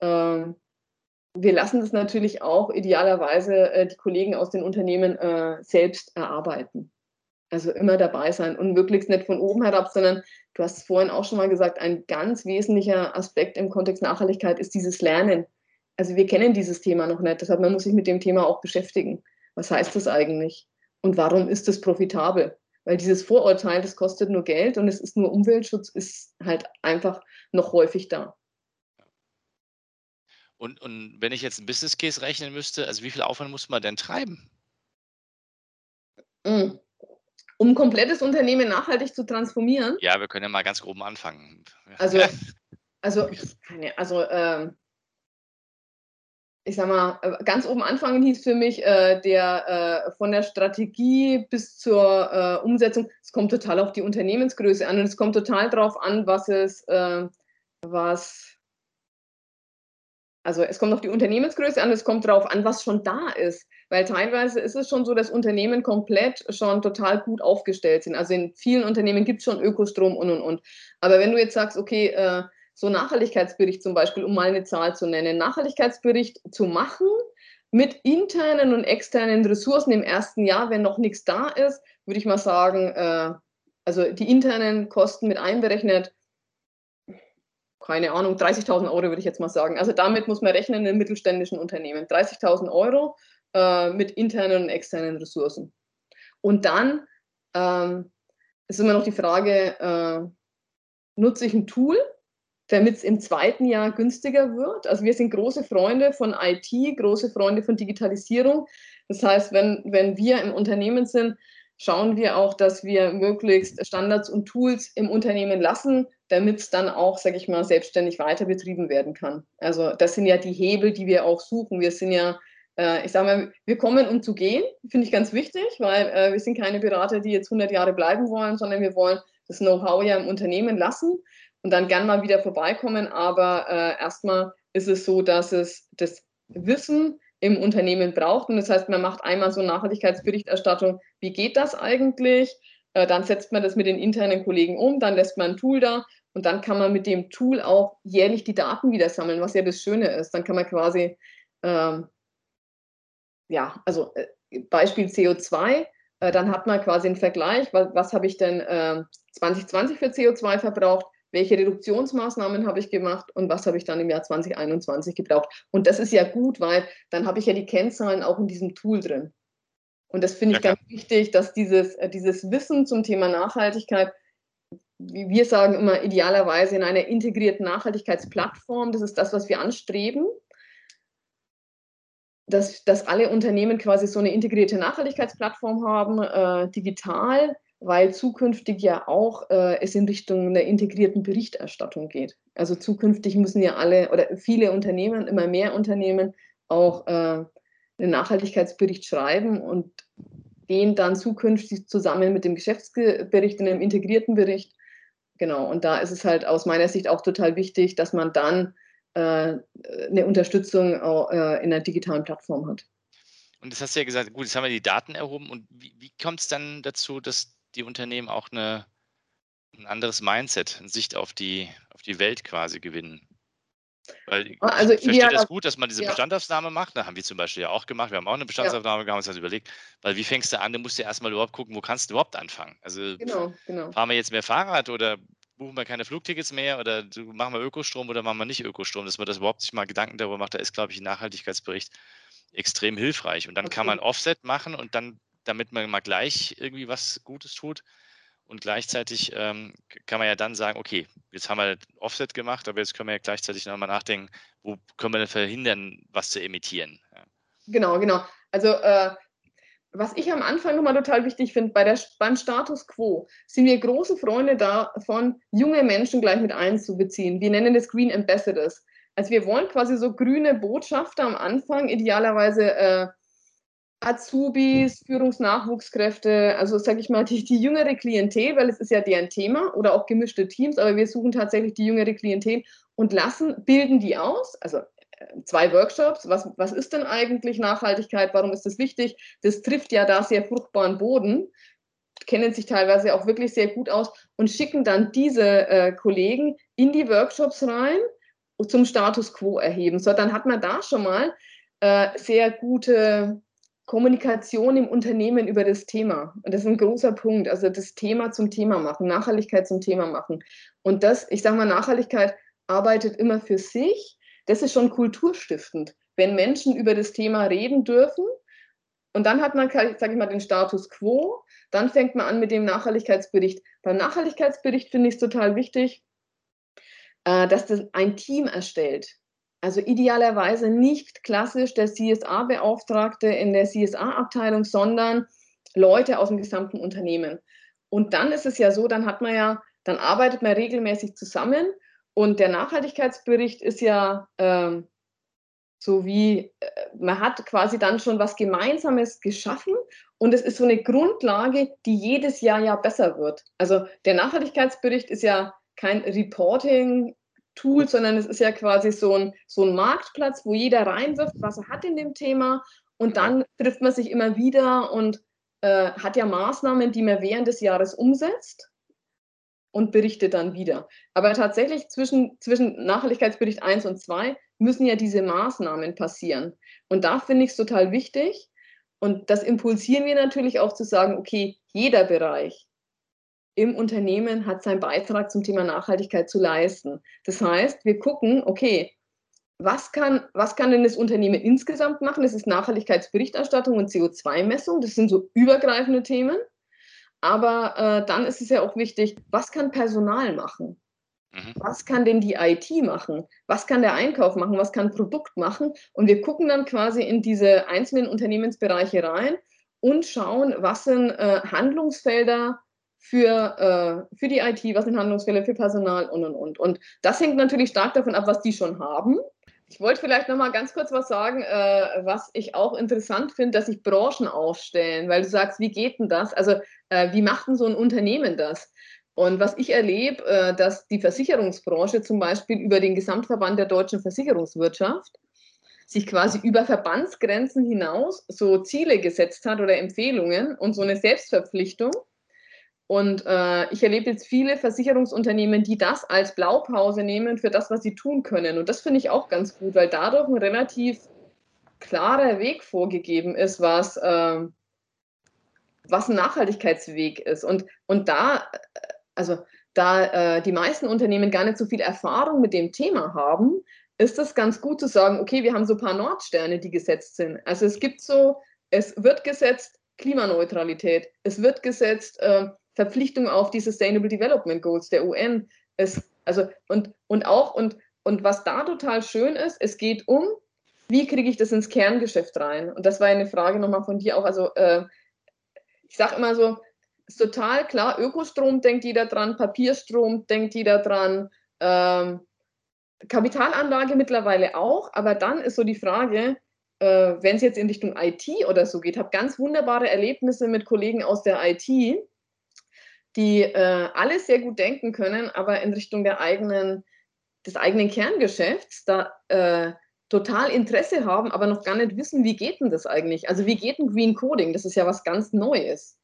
S2: äh, wir lassen das natürlich auch idealerweise äh, die Kollegen aus den Unternehmen äh, selbst erarbeiten. Also immer dabei sein und möglichst nicht von oben herab, sondern du hast es vorhin auch schon mal gesagt, ein ganz wesentlicher Aspekt im Kontext Nachhaltigkeit ist dieses Lernen. Also wir kennen dieses Thema noch nicht, deshalb man muss sich mit dem Thema auch beschäftigen. Was heißt das eigentlich? Und warum ist das profitabel? Weil dieses Vorurteil, das kostet nur Geld und es ist nur Umweltschutz, ist halt einfach noch häufig da.
S1: Und, und wenn ich jetzt ein Business Case rechnen müsste, also wie viel Aufwand muss man denn treiben?
S2: Mm. Um ein komplettes Unternehmen nachhaltig zu transformieren?
S1: Ja, wir können ja mal ganz grob anfangen.
S2: Also, [laughs] also, also ähm, ich sag mal, äh, ganz oben anfangen hieß für mich äh, der äh, von der Strategie bis zur äh, Umsetzung. Es kommt total auf die Unternehmensgröße an und es kommt total darauf an, was es, äh, was, also es kommt auf die Unternehmensgröße an, es kommt darauf an, was schon da ist. Weil teilweise ist es schon so, dass Unternehmen komplett schon total gut aufgestellt sind. Also in vielen Unternehmen gibt es schon Ökostrom und und und. Aber wenn du jetzt sagst, okay, äh, so Nachhaltigkeitsbericht zum Beispiel, um mal eine Zahl zu nennen, Nachhaltigkeitsbericht zu machen mit internen und externen Ressourcen im ersten Jahr, wenn noch nichts da ist, würde ich mal sagen, äh, also die internen Kosten mit einberechnet, keine Ahnung, 30.000 Euro würde ich jetzt mal sagen. Also damit muss man rechnen in mittelständischen Unternehmen. 30.000 Euro äh, mit internen und externen Ressourcen. Und dann ähm, ist immer noch die Frage, äh, nutze ich ein Tool, damit es im zweiten Jahr günstiger wird. Also wir sind große Freunde von IT, große Freunde von Digitalisierung. Das heißt, wenn, wenn wir im Unternehmen sind, schauen wir auch, dass wir möglichst Standards und Tools im Unternehmen lassen, damit es dann auch, sage ich mal, selbstständig weiter betrieben werden kann. Also das sind ja die Hebel, die wir auch suchen. Wir sind ja, äh, ich sage mal, wir kommen, um zu gehen, finde ich ganz wichtig, weil äh, wir sind keine Berater, die jetzt 100 Jahre bleiben wollen, sondern wir wollen das Know-how ja im Unternehmen lassen und dann gern mal wieder vorbeikommen. Aber äh, erstmal ist es so, dass es das Wissen im Unternehmen braucht. Und das heißt, man macht einmal so Nachhaltigkeitsberichterstattung. Wie geht das eigentlich? Äh, dann setzt man das mit den internen Kollegen um, dann lässt man ein Tool da und dann kann man mit dem Tool auch jährlich die Daten wieder sammeln, was ja das Schöne ist. Dann kann man quasi, ähm, ja, also äh, Beispiel CO2, äh, dann hat man quasi einen Vergleich, was, was habe ich denn äh, 2020 für CO2 verbraucht, welche Reduktionsmaßnahmen habe ich gemacht und was habe ich dann im Jahr 2021 gebraucht. Und das ist ja gut, weil dann habe ich ja die Kennzahlen auch in diesem Tool drin. Und das finde ich ja, ganz wichtig, dass dieses, äh, dieses Wissen zum Thema Nachhaltigkeit, wie wir sagen immer, idealerweise in einer integrierten Nachhaltigkeitsplattform, das ist das, was wir anstreben, dass, dass alle Unternehmen quasi so eine integrierte Nachhaltigkeitsplattform haben, äh, digital, weil zukünftig ja auch äh, es in Richtung einer integrierten Berichterstattung geht. Also zukünftig müssen ja alle oder viele Unternehmen, immer mehr Unternehmen auch äh, einen Nachhaltigkeitsbericht schreiben und den dann zukünftig zusammen mit dem Geschäftsbericht in einem integrierten Bericht. Genau, und da ist es halt aus meiner Sicht auch total wichtig, dass man dann äh, eine Unterstützung äh, in einer digitalen Plattform hat.
S1: Und das hast du ja gesagt, gut, jetzt haben wir die Daten erhoben. Und wie, wie kommt es dann dazu, dass die Unternehmen auch eine, ein anderes Mindset, eine Sicht auf die, auf die Welt quasi gewinnen. Weil ah, also ich verstehe das gut, dass man diese ja. Bestandsaufnahme macht. Da haben wir zum Beispiel ja auch gemacht. Wir haben auch eine Bestandsaufnahme ja. gemacht, uns das überlegt. Weil wie fängst du an? Du musst ja erstmal überhaupt gucken, wo kannst du überhaupt anfangen? Also genau, genau. fahren wir jetzt mehr Fahrrad oder buchen wir keine Flugtickets mehr oder machen wir Ökostrom oder machen wir nicht Ökostrom, dass man das überhaupt sich mal Gedanken darüber macht. Da ist, glaube ich, ein Nachhaltigkeitsbericht extrem hilfreich. Und dann okay. kann man Offset machen und dann damit man mal gleich irgendwie was Gutes tut. Und gleichzeitig ähm, kann man ja dann sagen, okay, jetzt haben wir Offset gemacht, aber jetzt können wir ja gleichzeitig nochmal nachdenken, wo können wir denn verhindern, was zu emittieren. Ja.
S2: Genau, genau. Also äh, was ich am Anfang nochmal total wichtig finde, bei der, beim Status quo sind wir große Freunde davon, junge Menschen gleich mit einzubeziehen. Wir nennen das Green Ambassadors. Also wir wollen quasi so grüne Botschafter am Anfang, idealerweise äh, Azubis, Führungsnachwuchskräfte, also sage ich mal, die, die jüngere Klientel, weil es ist ja deren Thema oder auch gemischte Teams, aber wir suchen tatsächlich die jüngere Klientel und lassen, bilden die aus, also zwei Workshops. Was, was ist denn eigentlich Nachhaltigkeit? Warum ist das wichtig? Das trifft ja da sehr fruchtbaren Boden, kennen sich teilweise auch wirklich sehr gut aus und schicken dann diese äh, Kollegen in die Workshops rein zum Status quo erheben. So, dann hat man da schon mal äh, sehr gute Kommunikation im Unternehmen über das Thema. Und das ist ein großer Punkt. Also das Thema zum Thema machen, Nachhaltigkeit zum Thema machen. Und das, ich sage mal, Nachhaltigkeit arbeitet immer für sich. Das ist schon kulturstiftend, wenn Menschen über das Thema reden dürfen. Und dann hat man, sage ich mal, den Status quo. Dann fängt man an mit dem Nachhaltigkeitsbericht. Beim Nachhaltigkeitsbericht finde ich es total wichtig, äh, dass das ein Team erstellt. Also idealerweise nicht klassisch der CSA-Beauftragte in der CSA-Abteilung, sondern Leute aus dem gesamten Unternehmen. Und dann ist es ja so, dann hat man ja, dann arbeitet man regelmäßig zusammen und der Nachhaltigkeitsbericht ist ja ähm, so wie, äh, man hat quasi dann schon was Gemeinsames geschaffen und es ist so eine Grundlage, die jedes Jahr ja besser wird. Also der Nachhaltigkeitsbericht ist ja kein Reporting Tool, sondern es ist ja quasi so ein, so ein Marktplatz, wo jeder reinwirft, was er hat in dem Thema und dann trifft man sich immer wieder und äh, hat ja Maßnahmen, die man während des Jahres umsetzt und berichtet dann wieder. Aber tatsächlich zwischen, zwischen Nachhaltigkeitsbericht 1 und 2 müssen ja diese Maßnahmen passieren. Und da finde ich es total wichtig. Und das impulsieren wir natürlich auch zu sagen, okay, jeder Bereich im Unternehmen hat seinen Beitrag zum Thema Nachhaltigkeit zu leisten. Das heißt, wir gucken, okay, was kann, was kann denn das Unternehmen insgesamt machen? Das ist Nachhaltigkeitsberichterstattung und CO2-Messung. Das sind so übergreifende Themen. Aber äh, dann ist es ja auch wichtig, was kann Personal machen? Mhm. Was kann denn die IT machen? Was kann der Einkauf machen? Was kann Produkt machen? Und wir gucken dann quasi in diese einzelnen Unternehmensbereiche rein und schauen, was sind äh, Handlungsfelder, für, äh, für die IT, was sind Handlungsfälle für Personal und und und. Und das hängt natürlich stark davon ab, was die schon haben. Ich wollte vielleicht noch mal ganz kurz was sagen, äh, was ich auch interessant finde, dass sich Branchen aufstellen, weil du sagst, wie geht denn das? Also äh, wie macht denn so ein Unternehmen das? Und was ich erlebe, äh, dass die Versicherungsbranche zum Beispiel über den Gesamtverband der deutschen Versicherungswirtschaft sich quasi über Verbandsgrenzen hinaus so Ziele gesetzt hat oder Empfehlungen und so eine Selbstverpflichtung und äh, ich erlebe jetzt viele Versicherungsunternehmen, die das als Blaupause nehmen für das, was sie tun können. Und das finde ich auch ganz gut, weil dadurch ein relativ klarer Weg vorgegeben ist, was, äh, was ein Nachhaltigkeitsweg ist. Und, und da, also da äh, die meisten Unternehmen gar nicht so viel Erfahrung mit dem Thema haben, ist es ganz gut zu sagen, okay, wir haben so ein paar Nordsterne, die gesetzt sind. Also es gibt so, es wird gesetzt Klimaneutralität, es wird gesetzt äh, Verpflichtung auf die Sustainable Development Goals der UN. Es, also, und, und auch, und, und was da total schön ist, es geht um, wie kriege ich das ins Kerngeschäft rein? Und das war eine Frage nochmal von dir auch. Also, äh, ich sage immer so, ist total klar, Ökostrom denkt jeder dran, Papierstrom denkt jeder dran, ähm, Kapitalanlage mittlerweile auch, aber dann ist so die Frage, äh, wenn es jetzt in Richtung IT oder so geht, habe ganz wunderbare Erlebnisse mit Kollegen aus der IT, die äh, alle sehr gut denken können, aber in Richtung der eigenen, des eigenen Kerngeschäfts da äh, total Interesse haben, aber noch gar nicht wissen, wie geht denn das eigentlich? Also wie geht denn Green Coding? Das ist ja was ganz Neues.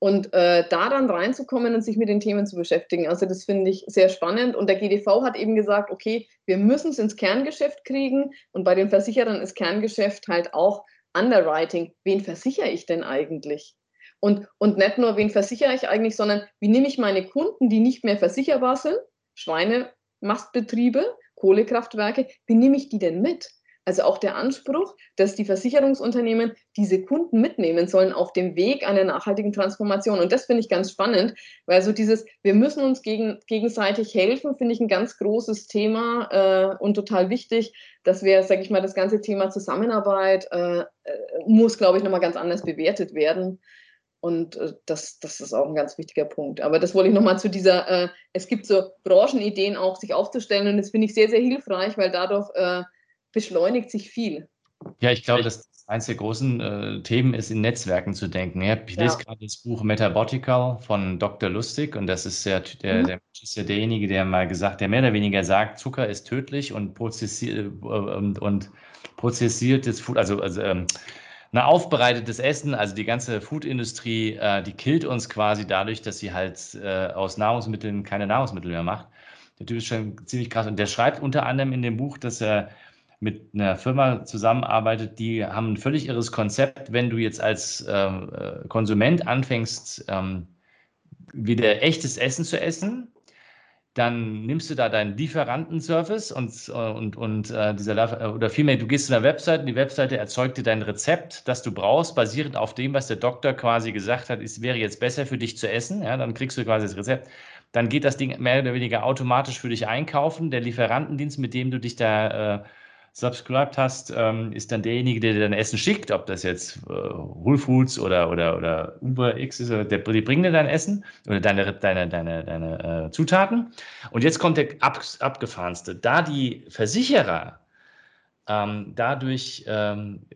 S2: Und äh, da dann reinzukommen und sich mit den Themen zu beschäftigen, also das finde ich sehr spannend. Und der GDV hat eben gesagt, okay, wir müssen es ins Kerngeschäft kriegen. Und bei den Versicherern ist Kerngeschäft halt auch Underwriting. Wen versichere ich denn eigentlich? Und, und nicht nur, wen versichere ich eigentlich, sondern wie nehme ich meine Kunden, die nicht mehr versicherbar sind, Schweinemastbetriebe, Kohlekraftwerke, wie nehme ich die denn mit? Also auch der Anspruch, dass die Versicherungsunternehmen diese Kunden mitnehmen sollen auf dem Weg einer nachhaltigen Transformation. Und das finde ich ganz spannend, weil so dieses, wir müssen uns gegen, gegenseitig helfen, finde ich ein ganz großes Thema äh, und total wichtig, dass wir, sage ich mal, das ganze Thema Zusammenarbeit äh, äh muss, glaube ich, nochmal ganz anders bewertet werden. Und äh, das, das ist auch ein ganz wichtiger Punkt. Aber das wollte ich nochmal zu dieser, äh, es gibt so Branchenideen auch, sich aufzustellen. Und das finde ich sehr, sehr hilfreich, weil dadurch äh, beschleunigt sich viel.
S3: Ja, ich glaube, das,
S1: eines der großen äh, Themen ist, in Netzwerken zu denken. Ja, ich lese ja. gerade das Buch Metabotical von Dr. Lustig und das ist der, der, mhm. der ist ja derjenige, der mal gesagt, der mehr oder weniger sagt, Zucker ist tödlich und, prozessi äh, und, prozessiertes Food, also, also ähm, na, aufbereitetes Essen, also die ganze Foodindustrie, äh, die killt uns quasi dadurch, dass sie halt äh, aus Nahrungsmitteln keine Nahrungsmittel mehr macht. Der Typ ist schon ziemlich krass und der schreibt unter anderem in dem Buch, dass er mit einer Firma zusammenarbeitet, die haben ein völlig irres Konzept, wenn du jetzt als ähm, äh, Konsument anfängst, ähm, wieder echtes Essen zu essen, dann nimmst du da deinen Lieferantenservice und, und, und äh, dieser, äh, oder vielmehr, du gehst zu einer Webseite und die Webseite erzeugt dir dein Rezept, das du brauchst, basierend auf dem, was der Doktor quasi gesagt hat, es wäre jetzt besser für dich zu essen. Ja, dann kriegst du quasi das Rezept. Dann geht das Ding mehr oder weniger automatisch für dich einkaufen. Der Lieferantendienst, mit dem du dich da äh, subscribed hast, ähm, ist dann derjenige, der dir dein Essen schickt, ob das jetzt äh, Whole Foods oder, oder, oder Uber X ist, der, die bringen dir dein Essen oder deine, deine, deine, deine äh, Zutaten. Und jetzt kommt der ab, abgefahrenste. Da die Versicherer ähm, dadurch ähm,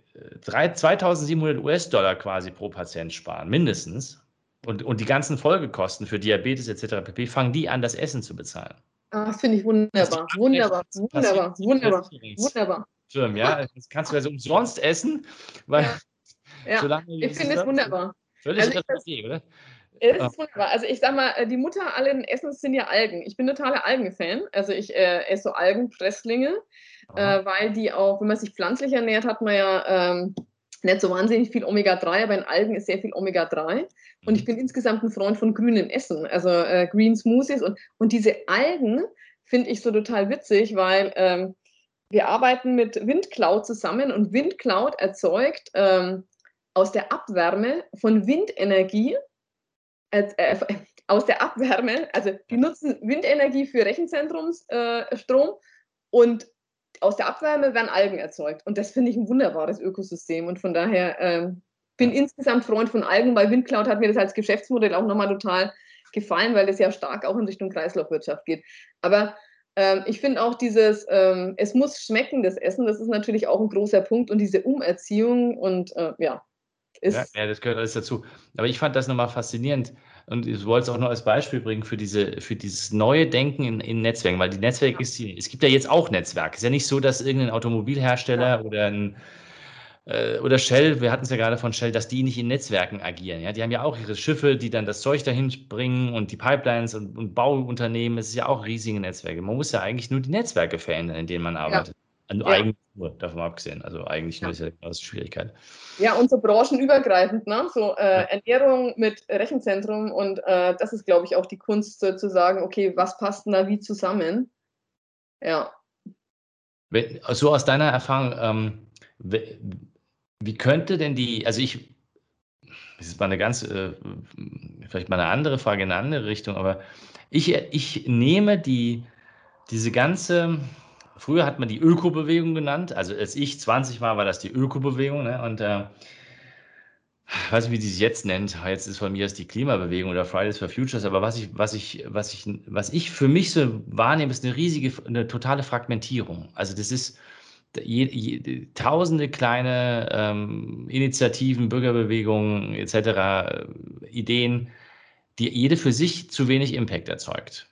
S1: 2700 US-Dollar quasi pro Patient sparen, mindestens, und, und die ganzen Folgekosten für Diabetes etc. pp. fangen die an, das Essen zu bezahlen.
S2: Ah, das finde ich wunderbar. Wunderbar, wunderbar, wunderbar, wunderbar.
S1: Firmen, ja, das kannst du also umsonst essen, weil
S2: ja. [laughs] ja. ich finde es wunderbar.
S1: Völlig also das, oder?
S2: Es ist ah. wunderbar. Also ich sag mal, äh, die Mutter allen Essens sind ja Algen. Ich bin totaler Algen-Fan. Also ich äh, esse so Algenpresslinge, äh, weil die auch, wenn man sich pflanzlich ernährt, hat man ja ähm, nicht so wahnsinnig viel Omega-3, aber in Algen ist sehr viel Omega-3. Und ich mhm. bin insgesamt ein Freund von grünem Essen, also äh, Green Smoothies. Und, und diese Algen finde ich so total witzig, weil ähm, wir arbeiten mit Windcloud zusammen und Windcloud erzeugt ähm, aus der Abwärme von Windenergie, äh, äh, aus der Abwärme, also die nutzen Windenergie für Rechenzentrumsstrom äh, und aus der Abwärme werden Algen erzeugt. Und das finde ich ein wunderbares Ökosystem. Und von daher ähm, bin insgesamt Freund von Algen, weil Windcloud hat mir das als Geschäftsmodell auch nochmal total gefallen, weil das ja stark auch in Richtung Kreislaufwirtschaft geht. Aber ähm, ich finde auch dieses, ähm, es muss schmecken, das Essen, das ist natürlich auch ein großer Punkt und diese Umerziehung und äh, ja,
S1: ja, ja, das gehört alles dazu. Aber ich fand das nochmal faszinierend und ich wollte es auch noch als Beispiel bringen für, diese, für dieses neue Denken in, in Netzwerken, weil die Netzwerke ist, es gibt ja jetzt auch Netzwerke. Es ist ja nicht so, dass irgendein Automobilhersteller ja. oder ein äh, oder Shell, wir hatten es ja gerade von Shell, dass die nicht in Netzwerken agieren. Ja? Die haben ja auch ihre Schiffe, die dann das Zeug dahin bringen und die Pipelines und, und Bauunternehmen. Es ist ja auch riesige Netzwerke. Man muss ja eigentlich nur die Netzwerke verändern, in denen man arbeitet. Also ja. Eigentlich nur, davon abgesehen. Also eigentlich nur ja. ist ja die Schwierigkeit.
S2: Ja, und so branchenübergreifend, ne? so äh. Ernährung mit Rechenzentrum und äh, das ist, glaube ich, auch die Kunst so, zu sagen, okay, was passt denn da wie zusammen? Ja.
S1: Wenn, so aus deiner Erfahrung, ähm, wie könnte denn die, also ich, das ist mal eine ganz, äh, vielleicht mal eine andere Frage in eine andere Richtung, aber ich, ich nehme die, diese ganze, früher hat man die Ökobewegung genannt, also als ich 20 war, war das die Ökobewegung, ne? und äh, ich weiß nicht, wie die sich jetzt nennt. Jetzt ist von mir aus die Klimabewegung oder Fridays for Futures. Aber was ich, was ich, was ich, was ich für mich so wahrnehme, ist eine riesige, eine totale Fragmentierung. Also das ist, je, je, tausende kleine ähm, Initiativen, Bürgerbewegungen etc., Ideen, die jede für sich zu wenig Impact erzeugt.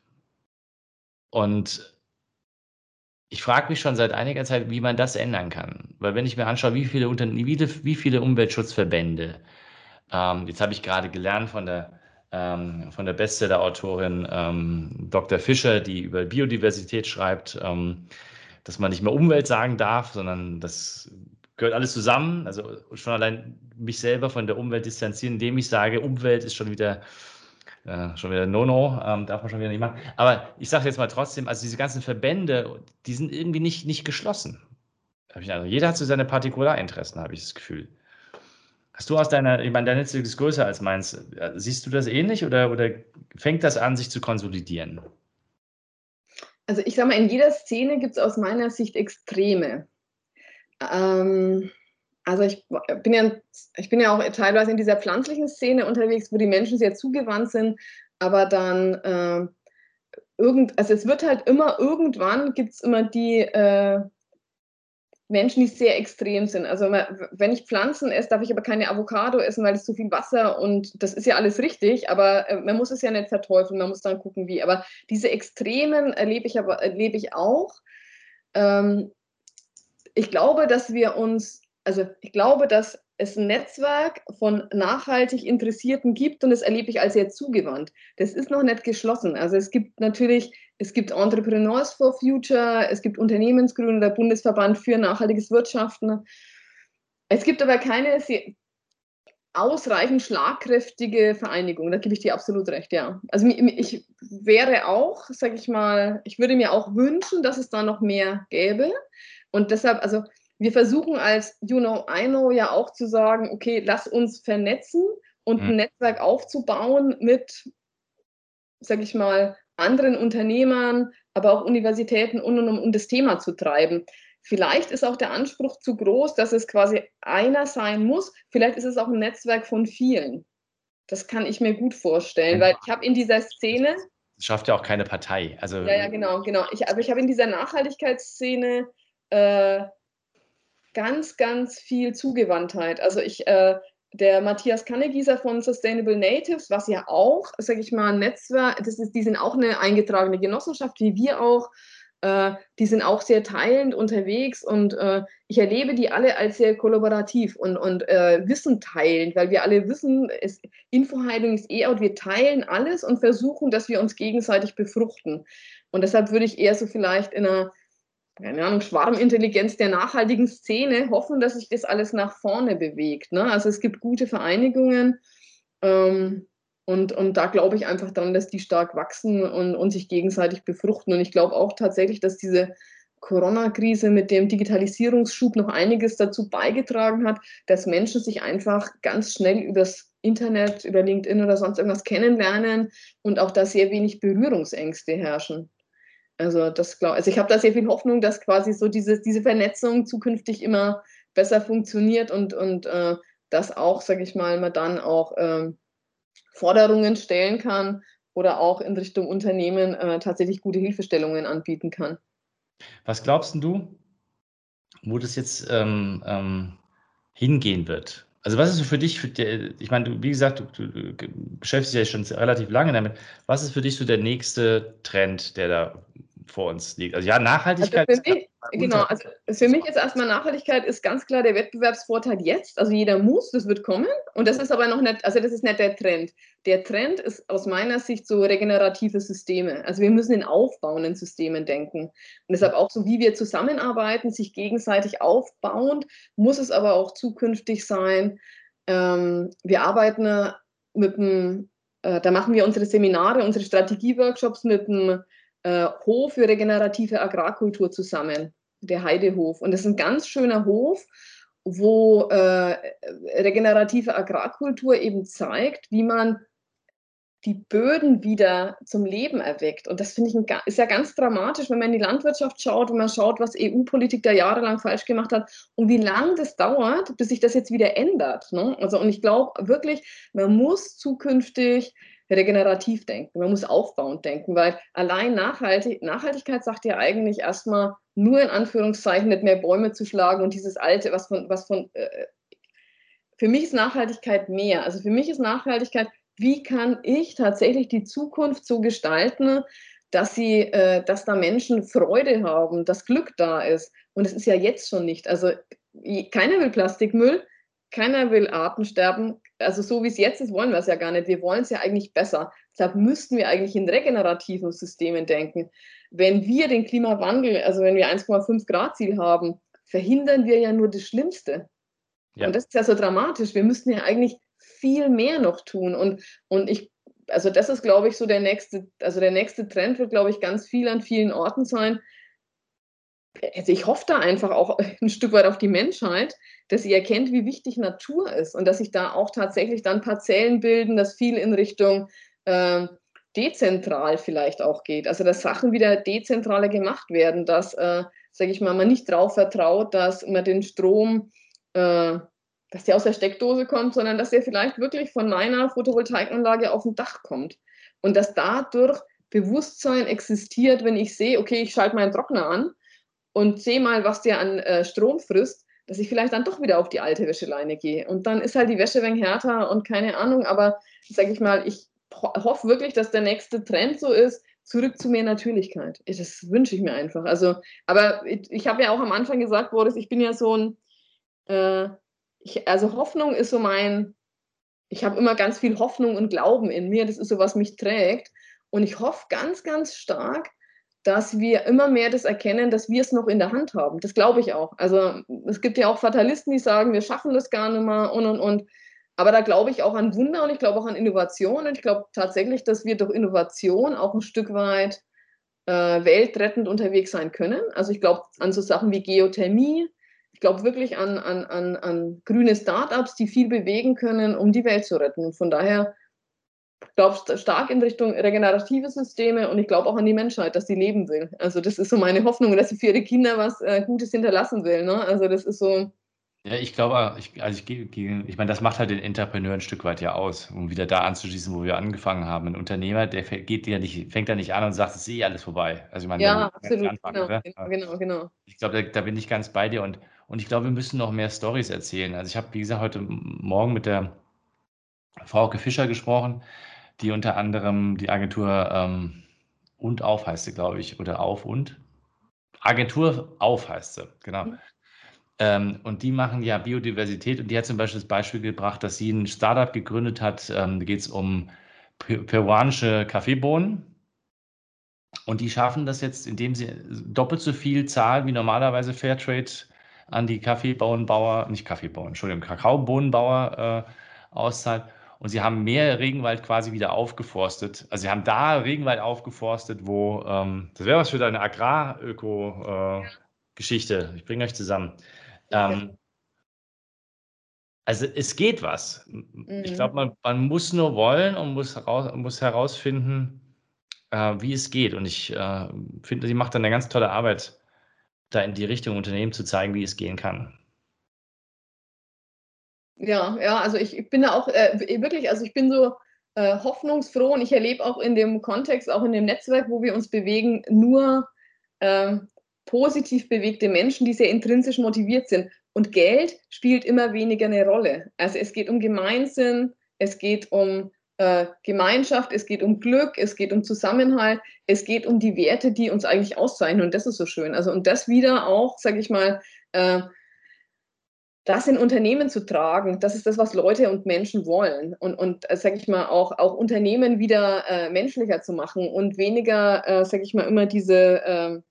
S1: Und ich frage mich schon seit einiger Zeit, wie man das ändern kann. Weil wenn ich mir anschaue, wie viele, Unter wie, viele Umweltschutzverbände, ähm, jetzt habe ich gerade gelernt von der, ähm, von der Bestseller-Autorin ähm, Dr. Fischer, die über Biodiversität schreibt, ähm, dass man nicht mehr Umwelt sagen darf, sondern das gehört alles zusammen. Also schon allein mich selber von der Umwelt distanzieren, indem ich sage, Umwelt ist schon wieder äh, schon wieder No-No, ähm, darf man schon wieder nicht machen. Aber ich sage jetzt mal trotzdem, also diese ganzen Verbände, die sind irgendwie nicht, nicht geschlossen. Also jeder hat so seine Partikularinteressen, habe ich das Gefühl. Hast du aus deiner, ich meine, dein Netzwerk ist größer als meins. Siehst du das ähnlich oder, oder fängt das an, sich zu konsolidieren?
S2: also ich sage mal, in jeder Szene gibt es aus meiner Sicht Extreme. Ähm, also ich bin, ja, ich bin ja auch teilweise in dieser pflanzlichen Szene unterwegs, wo die Menschen sehr zugewandt sind, aber dann äh, irgend, also es wird halt immer irgendwann gibt es immer die, äh, Menschen, die sehr extrem sind. Also wenn ich Pflanzen esse, darf ich aber keine Avocado essen, weil es zu viel Wasser und das ist ja alles richtig, aber äh, man muss es ja nicht verteufeln, man muss dann gucken, wie. Aber diese Extremen erlebe ich aber erlebe ich auch. Ähm, ich glaube, dass wir uns, also ich glaube, dass es ein Netzwerk von nachhaltig Interessierten gibt und das erlebe ich als sehr zugewandt. Das ist noch nicht geschlossen. Also es gibt natürlich, es gibt Entrepreneurs for Future, es gibt Unternehmensgründer, der Bundesverband für nachhaltiges Wirtschaften. Es gibt aber keine ausreichend schlagkräftige Vereinigung. Da gebe ich dir absolut recht, ja. Also ich wäre auch, sage ich mal, ich würde mir auch wünschen, dass es da noch mehr gäbe. Und deshalb, also wir versuchen als You Know, I Know ja auch zu sagen, okay, lass uns vernetzen und mhm. ein Netzwerk aufzubauen mit, sag ich mal, anderen Unternehmern, aber auch Universitäten, um, um, um das Thema zu treiben. Vielleicht ist auch der Anspruch zu groß, dass es quasi einer sein muss. Vielleicht ist es auch ein Netzwerk von vielen. Das kann ich mir gut vorstellen, weil ich habe in dieser Szene.
S1: Das schafft ja auch keine Partei. Also,
S2: ja, ja, genau, genau. Ich, aber ich habe in dieser Nachhaltigkeitsszene äh, ganz, ganz viel Zugewandtheit. Also ich, äh, der Matthias Kannegieser von Sustainable Natives, was ja auch, sage ich mal, ein Netzwerk, das ist, die sind auch eine eingetragene Genossenschaft, wie wir auch. Äh, die sind auch sehr teilend unterwegs und äh, ich erlebe die alle als sehr kollaborativ und, und äh, Wissen teilend, weil wir alle wissen, Infoheilung ist eh out, wir teilen alles und versuchen, dass wir uns gegenseitig befruchten. Und deshalb würde ich eher so vielleicht in einer keine Ahnung, Schwarmintelligenz der nachhaltigen Szene hoffen, dass sich das alles nach vorne bewegt. Ne? Also es gibt gute Vereinigungen ähm, und, und da glaube ich einfach dran, dass die stark wachsen und, und sich gegenseitig befruchten. Und ich glaube auch tatsächlich, dass diese Corona-Krise mit dem Digitalisierungsschub noch einiges dazu beigetragen hat, dass Menschen sich einfach ganz schnell übers Internet, über LinkedIn oder sonst irgendwas kennenlernen und auch da sehr wenig Berührungsängste herrschen. Also das glaube also ich habe da sehr viel Hoffnung, dass quasi so diese, diese Vernetzung zukünftig immer besser funktioniert und, und äh, dass auch, sage ich mal, man dann auch ähm, Forderungen stellen kann oder auch in Richtung Unternehmen äh, tatsächlich gute Hilfestellungen anbieten kann.
S1: Was glaubst du, wo das jetzt ähm, ähm, hingehen wird? Also was ist für dich, für die, ich meine, du, wie gesagt, du, du, beschäftigst dich ja schon relativ lange damit. Was ist für dich so der nächste Trend, der da vor uns liegt. Also ja, Nachhaltigkeit.
S2: Also für mich, genau, also für mich ist erstmal Nachhaltigkeit ist ganz klar der Wettbewerbsvorteil jetzt. Also jeder muss, das wird kommen. Und das ist aber noch nicht, also das ist nicht der Trend. Der Trend ist aus meiner Sicht so regenerative Systeme. Also wir müssen in aufbauenden Systemen denken. Und deshalb auch so, wie wir zusammenarbeiten, sich gegenseitig aufbauend, muss es aber auch zukünftig sein. Ähm, wir arbeiten mit dem, äh, da machen wir unsere Seminare, unsere Strategieworkshops mit dem äh, Hof für regenerative Agrarkultur zusammen, der Heidehof. Und das ist ein ganz schöner Hof, wo äh, regenerative Agrarkultur eben zeigt, wie man die Böden wieder zum Leben erweckt. Und das finde ich ein, ist ja ganz dramatisch, wenn man in die Landwirtschaft schaut, wenn man schaut, was EU-Politik da jahrelang falsch gemacht hat und wie lange das dauert, bis sich das jetzt wieder ändert. Ne? Also, und ich glaube wirklich, man muss zukünftig regenerativ denken, man muss aufbauend denken, weil allein Nachhaltig Nachhaltigkeit sagt ja eigentlich erstmal nur in Anführungszeichen nicht mehr Bäume zu schlagen und dieses alte, was von, was von, äh, für mich ist Nachhaltigkeit mehr. Also für mich ist Nachhaltigkeit, wie kann ich tatsächlich die Zukunft so gestalten, dass sie, äh, dass da Menschen Freude haben, dass Glück da ist. Und es ist ja jetzt schon nicht. Also keiner will Plastikmüll, keiner will Artensterben. Also so wie es jetzt ist, wollen wir es ja gar nicht. Wir wollen es ja eigentlich besser. Deshalb müssten wir eigentlich in regenerativen Systemen denken. Wenn wir den Klimawandel, also wenn wir 1,5 Grad Ziel haben, verhindern wir ja nur das Schlimmste. Ja. Und das ist ja so dramatisch. Wir müssten ja eigentlich viel mehr noch tun. Und, und ich, also das ist, glaube ich, so der nächste, also der nächste Trend wird, glaube ich, ganz viel an vielen Orten sein, also ich hoffe da einfach auch [laughs] ein Stück weit auf die Menschheit, dass sie erkennt, wie wichtig Natur ist und dass sich da auch tatsächlich dann Parzellen bilden, dass viel in Richtung äh, dezentral vielleicht auch geht. Also dass Sachen wieder dezentraler gemacht werden, dass, äh, sage ich mal, man nicht darauf vertraut, dass man den Strom, äh, dass der aus der Steckdose kommt, sondern dass der vielleicht wirklich von meiner Photovoltaikanlage auf dem Dach kommt. Und dass dadurch Bewusstsein existiert, wenn ich sehe, okay, ich schalte meinen Trockner an und sehe mal, was der an äh, Strom frisst, dass ich vielleicht dann doch wieder auf die alte Wäscheleine gehe. Und dann ist halt die Wäsche wenig härter und keine Ahnung, aber sage ich mal, ich hoffe wirklich, dass der nächste Trend so ist, zurück zu mehr Natürlichkeit. Das wünsche ich mir einfach. Also, aber ich, ich habe ja auch am Anfang gesagt, Boris, ich bin ja so ein, äh, ich, also Hoffnung ist so mein, ich habe immer ganz viel Hoffnung und Glauben in mir. Das ist so, was mich trägt. Und ich hoffe ganz, ganz stark, dass wir immer mehr das erkennen, dass wir es noch in der Hand haben. Das glaube ich auch. Also es gibt ja auch Fatalisten, die sagen, wir schaffen das gar nicht mehr und und und. Aber da glaube ich auch an Wunder und ich glaube auch an Innovation. Und ich glaube tatsächlich, dass wir durch Innovation auch ein Stück weit äh, weltrettend unterwegs sein können. Also ich glaube an so Sachen wie Geothermie. Ich glaube wirklich an, an, an, an grüne Startups, die viel bewegen können, um die Welt zu retten. Und von daher glaube stark in Richtung regenerative Systeme und ich glaube auch an die Menschheit, dass sie leben will. Also das ist so meine Hoffnung, dass sie für ihre Kinder was äh, Gutes hinterlassen will. Ne? Also das ist so,
S1: ja, ich glaube, ich, also ich, ich meine, das macht halt den Entrepreneur ein Stück weit ja aus, um wieder da anzuschließen, wo wir angefangen haben. Ein Unternehmer, der geht ja nicht, fängt da nicht an und sagt, es ist eh alles vorbei.
S2: Also ich meine, ja, absolut, anfangen, genau, genau, genau, genau.
S1: Ich glaube, da, da, bin ich ganz bei dir und, und ich glaube, wir müssen noch mehr Stories erzählen. Also ich habe, wie gesagt, heute Morgen mit der Frauke Fischer gesprochen, die unter anderem die Agentur ähm, und auf heißt sie, glaube ich, oder auf und Agentur auf heißt sie, genau. Mhm. Ähm, und die machen ja Biodiversität und die hat zum Beispiel das Beispiel gebracht, dass sie ein Startup gegründet hat. Ähm, da geht es um peruanische Kaffeebohnen. Und die schaffen das jetzt, indem sie doppelt so viel zahlen wie normalerweise Fairtrade an die Kaffeebohnenbauer, nicht Kaffeebohnen, Entschuldigung, Kakaobohnenbauer äh, auszahlt. Und sie haben mehr Regenwald quasi wieder aufgeforstet. Also sie haben da Regenwald aufgeforstet, wo, ähm, das wäre was für deine Agraröko-Geschichte. Äh, ich bringe euch zusammen. Ähm, also es geht was. Mhm. Ich glaube, man, man, muss nur wollen und muss, heraus, muss herausfinden, äh, wie es geht. Und ich äh, finde, sie macht dann eine ganz tolle Arbeit, da in die Richtung Unternehmen zu zeigen, wie es gehen kann.
S2: Ja, ja, also ich, ich bin da auch äh, wirklich, also ich bin so äh, hoffnungsfroh und ich erlebe auch in dem Kontext, auch in dem Netzwerk, wo wir uns bewegen, nur ähm, positiv bewegte Menschen, die sehr intrinsisch motiviert sind. Und Geld spielt immer weniger eine Rolle. Also es geht um Gemeinsinn, es geht um äh, Gemeinschaft, es geht um Glück, es geht um Zusammenhalt, es geht um die Werte, die uns eigentlich auszeichnen. Und das ist so schön. Also und das wieder auch, sage ich mal, äh, das in Unternehmen zu tragen, das ist das, was Leute und Menschen wollen. Und, und äh, sage ich mal, auch, auch Unternehmen wieder äh, menschlicher zu machen und weniger, äh, sage ich mal, immer diese ähm,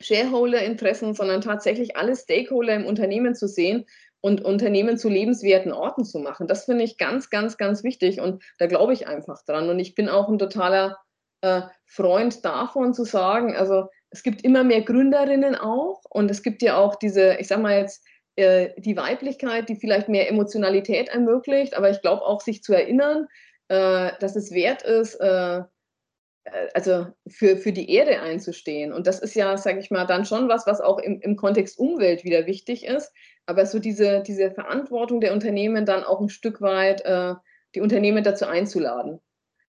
S2: Shareholder-Interessen, sondern tatsächlich alle Stakeholder im Unternehmen zu sehen und Unternehmen zu lebenswerten Orten zu machen. Das finde ich ganz, ganz, ganz wichtig und da glaube ich einfach dran. Und ich bin auch ein totaler äh, Freund davon zu sagen, also es gibt immer mehr Gründerinnen auch und es gibt ja auch diese, ich sage mal jetzt, äh, die Weiblichkeit, die vielleicht mehr Emotionalität ermöglicht, aber ich glaube auch, sich zu erinnern, äh, dass es wert ist, äh, äh, also für, für die Erde einzustehen. Und das ist ja, sage ich mal, dann schon was, was auch im, im Kontext Umwelt wieder wichtig ist. Aber so diese, diese Verantwortung der Unternehmen dann auch ein Stück weit äh, die Unternehmen dazu einzuladen.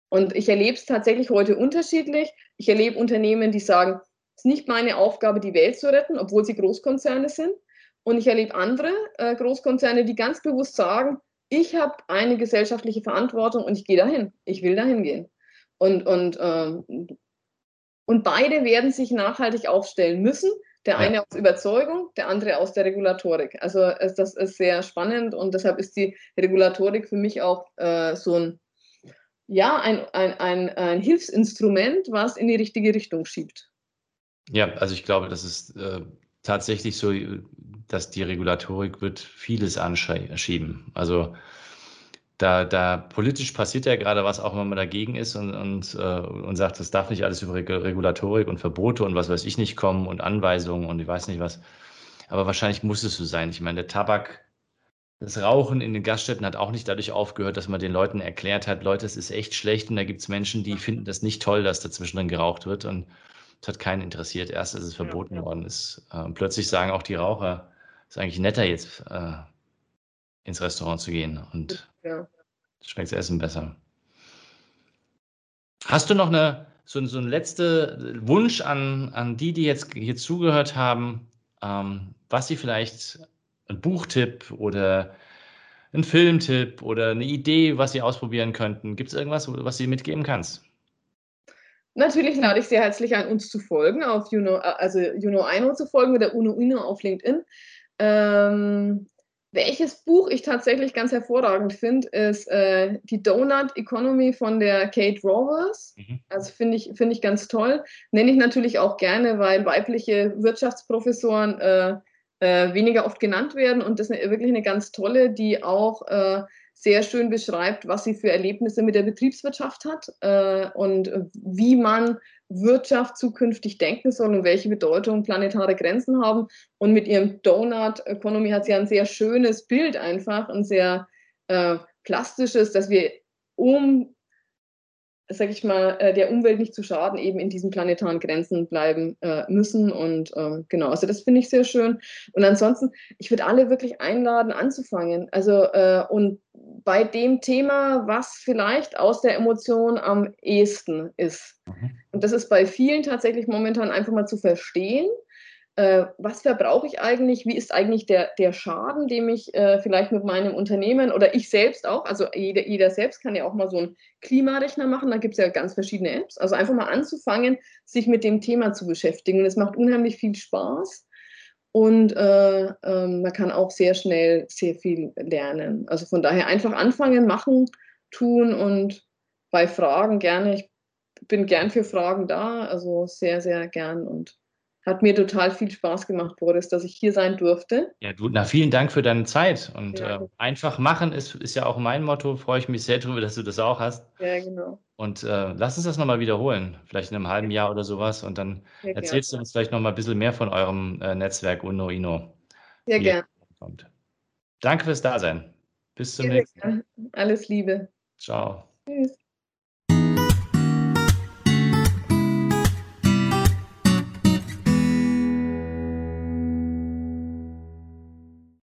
S2: Und ich erlebe es tatsächlich heute unterschiedlich. Ich erlebe Unternehmen, die sagen, es ist nicht meine Aufgabe, die Welt zu retten, obwohl sie Großkonzerne sind. Und ich erlebe andere äh, Großkonzerne, die ganz bewusst sagen, ich habe eine gesellschaftliche Verantwortung und ich gehe dahin. Ich will dahin gehen. Und, und, ähm, und beide werden sich nachhaltig aufstellen müssen. Der eine ja. aus Überzeugung, der andere aus der Regulatorik. Also es, das ist sehr spannend und deshalb ist die Regulatorik für mich auch äh, so ein, ja, ein, ein, ein, ein, Hilfsinstrument, was in die richtige Richtung schiebt.
S1: Ja, also ich glaube, das ist äh, tatsächlich so, dass die Regulatorik wird vieles anschieben. Also da, da politisch passiert ja gerade was, auch wenn man dagegen ist und, und, äh, und sagt, das darf nicht alles über Regulatorik und Verbote und was weiß ich nicht kommen und Anweisungen und ich weiß nicht was. Aber wahrscheinlich muss es so sein. Ich meine, der Tabak, das Rauchen in den Gaststätten hat auch nicht dadurch aufgehört, dass man den Leuten erklärt hat, Leute, es ist echt schlecht und da gibt es Menschen, die finden das nicht toll, dass dazwischen dann geraucht wird und es hat keinen interessiert. Erst als es verboten ja, ja. worden ist. Und plötzlich sagen auch die Raucher, es ist eigentlich netter jetzt äh, ins Restaurant zu gehen und ja. schmeckt das Essen besser. Hast du noch eine, so, so einen letzten Wunsch an, an die, die jetzt hier zugehört haben, ähm, was sie vielleicht 'n Buchtipp oder 'n Filmtipp oder 'ne Idee, was sie ausprobieren könnten? Gibt's irgendwas, wo was ihnen mitgeben kannst?
S2: Natürlich lade ich Sie herzlich ein, uns zu folgen, auf Juno a also Juno Eino zu folgen oder Uno Uno auf LinkedIn. Ähm, welches Buch ich tatsächlich ganz hervorragend finde, ist, äh, die Doughnut Economy von der Kate Raworth.
S1: Mhm.
S2: Also, finde ich finde ich ganz toll. Nenne ich natürlich auch gerne, weil weibliche Wirtschaftsprofessoren, äh, äh, weniger oft genannt werden und das 'ne wirklich 'ne ganz tolle, die auch, äh, sehr schön beschreibt, was sie für Erlebnisse mit der Betriebswirtschaft hat, äh, und wie man Wirtschaft zukünftig denken soll und welche Bedeutung planetare Grenzen haben. Und mit ihrem Doughnut Economy hat sie ein sehr schönes Bild einfach, 'n sehr, äh, plastisches, dass wir, um sage ich mal, äh, der Umwelt nicht zu schaden, eben in diesen planetaren Grenzen bleiben, äh, müssen und, ähm, genau, also das finde ich sehr schön. Und ansonsten, ich würde alle wirklich einladen, anzufangen. Also, äh, und bei dem Thema, was vielleicht aus der Emotion am ehesten ist.
S1: Mhm.
S2: Und das ist bei vielen tatsächlich momentan einfach mal zu verstehen, äh, was verbrauche ich eigentlich? Wie ist eigentlich der der Schaden, den ich, äh, vielleicht mit meinem Unternehmen oder ich selbst auch also jeder jeder selbst kann ja auch mal so 'n Klimarechner machen, da gibt's ja ganz verschiedene Apps. Also einfach mal anzufangen, sich mit dem Thema zu beschäftigen. Es macht unheimlich viel Spaß und, äh, ähm, man kann auch sehr schnell sehr viel lernen. Also von daher einfach anfangen, machen, tun und bei Fragen gerne ich bin gern für Fragen da, also sehr, sehr gern und hat mir total viel Spaß gemacht, Boris, dass ich hier sein durfte.
S1: Ja, du, na, vielen Dank für deine Zeit und,
S2: Ja.
S1: äh, einfach machen ist ist ja auch mein Motto, freue ich mich sehr drüber, dass du das auch hast.
S2: Ja, genau.
S1: Und, äh, lass uns das noch mal wiederholen, vielleicht in 'nem halben Jahr oder so was und dann
S2: Sehr
S1: erzählst du
S2: gerne.
S1: uns vielleicht noch mal bisschen mehr von eurem, äh, Netzwerk Uno Ino.
S2: Sehr gern.
S1: kommt. Danke fürs Dasein. Bis zum
S2: Sehr,
S1: nächsten Mal.
S2: gern. Alles Liebe.
S1: Tschau.
S2: Tschüss.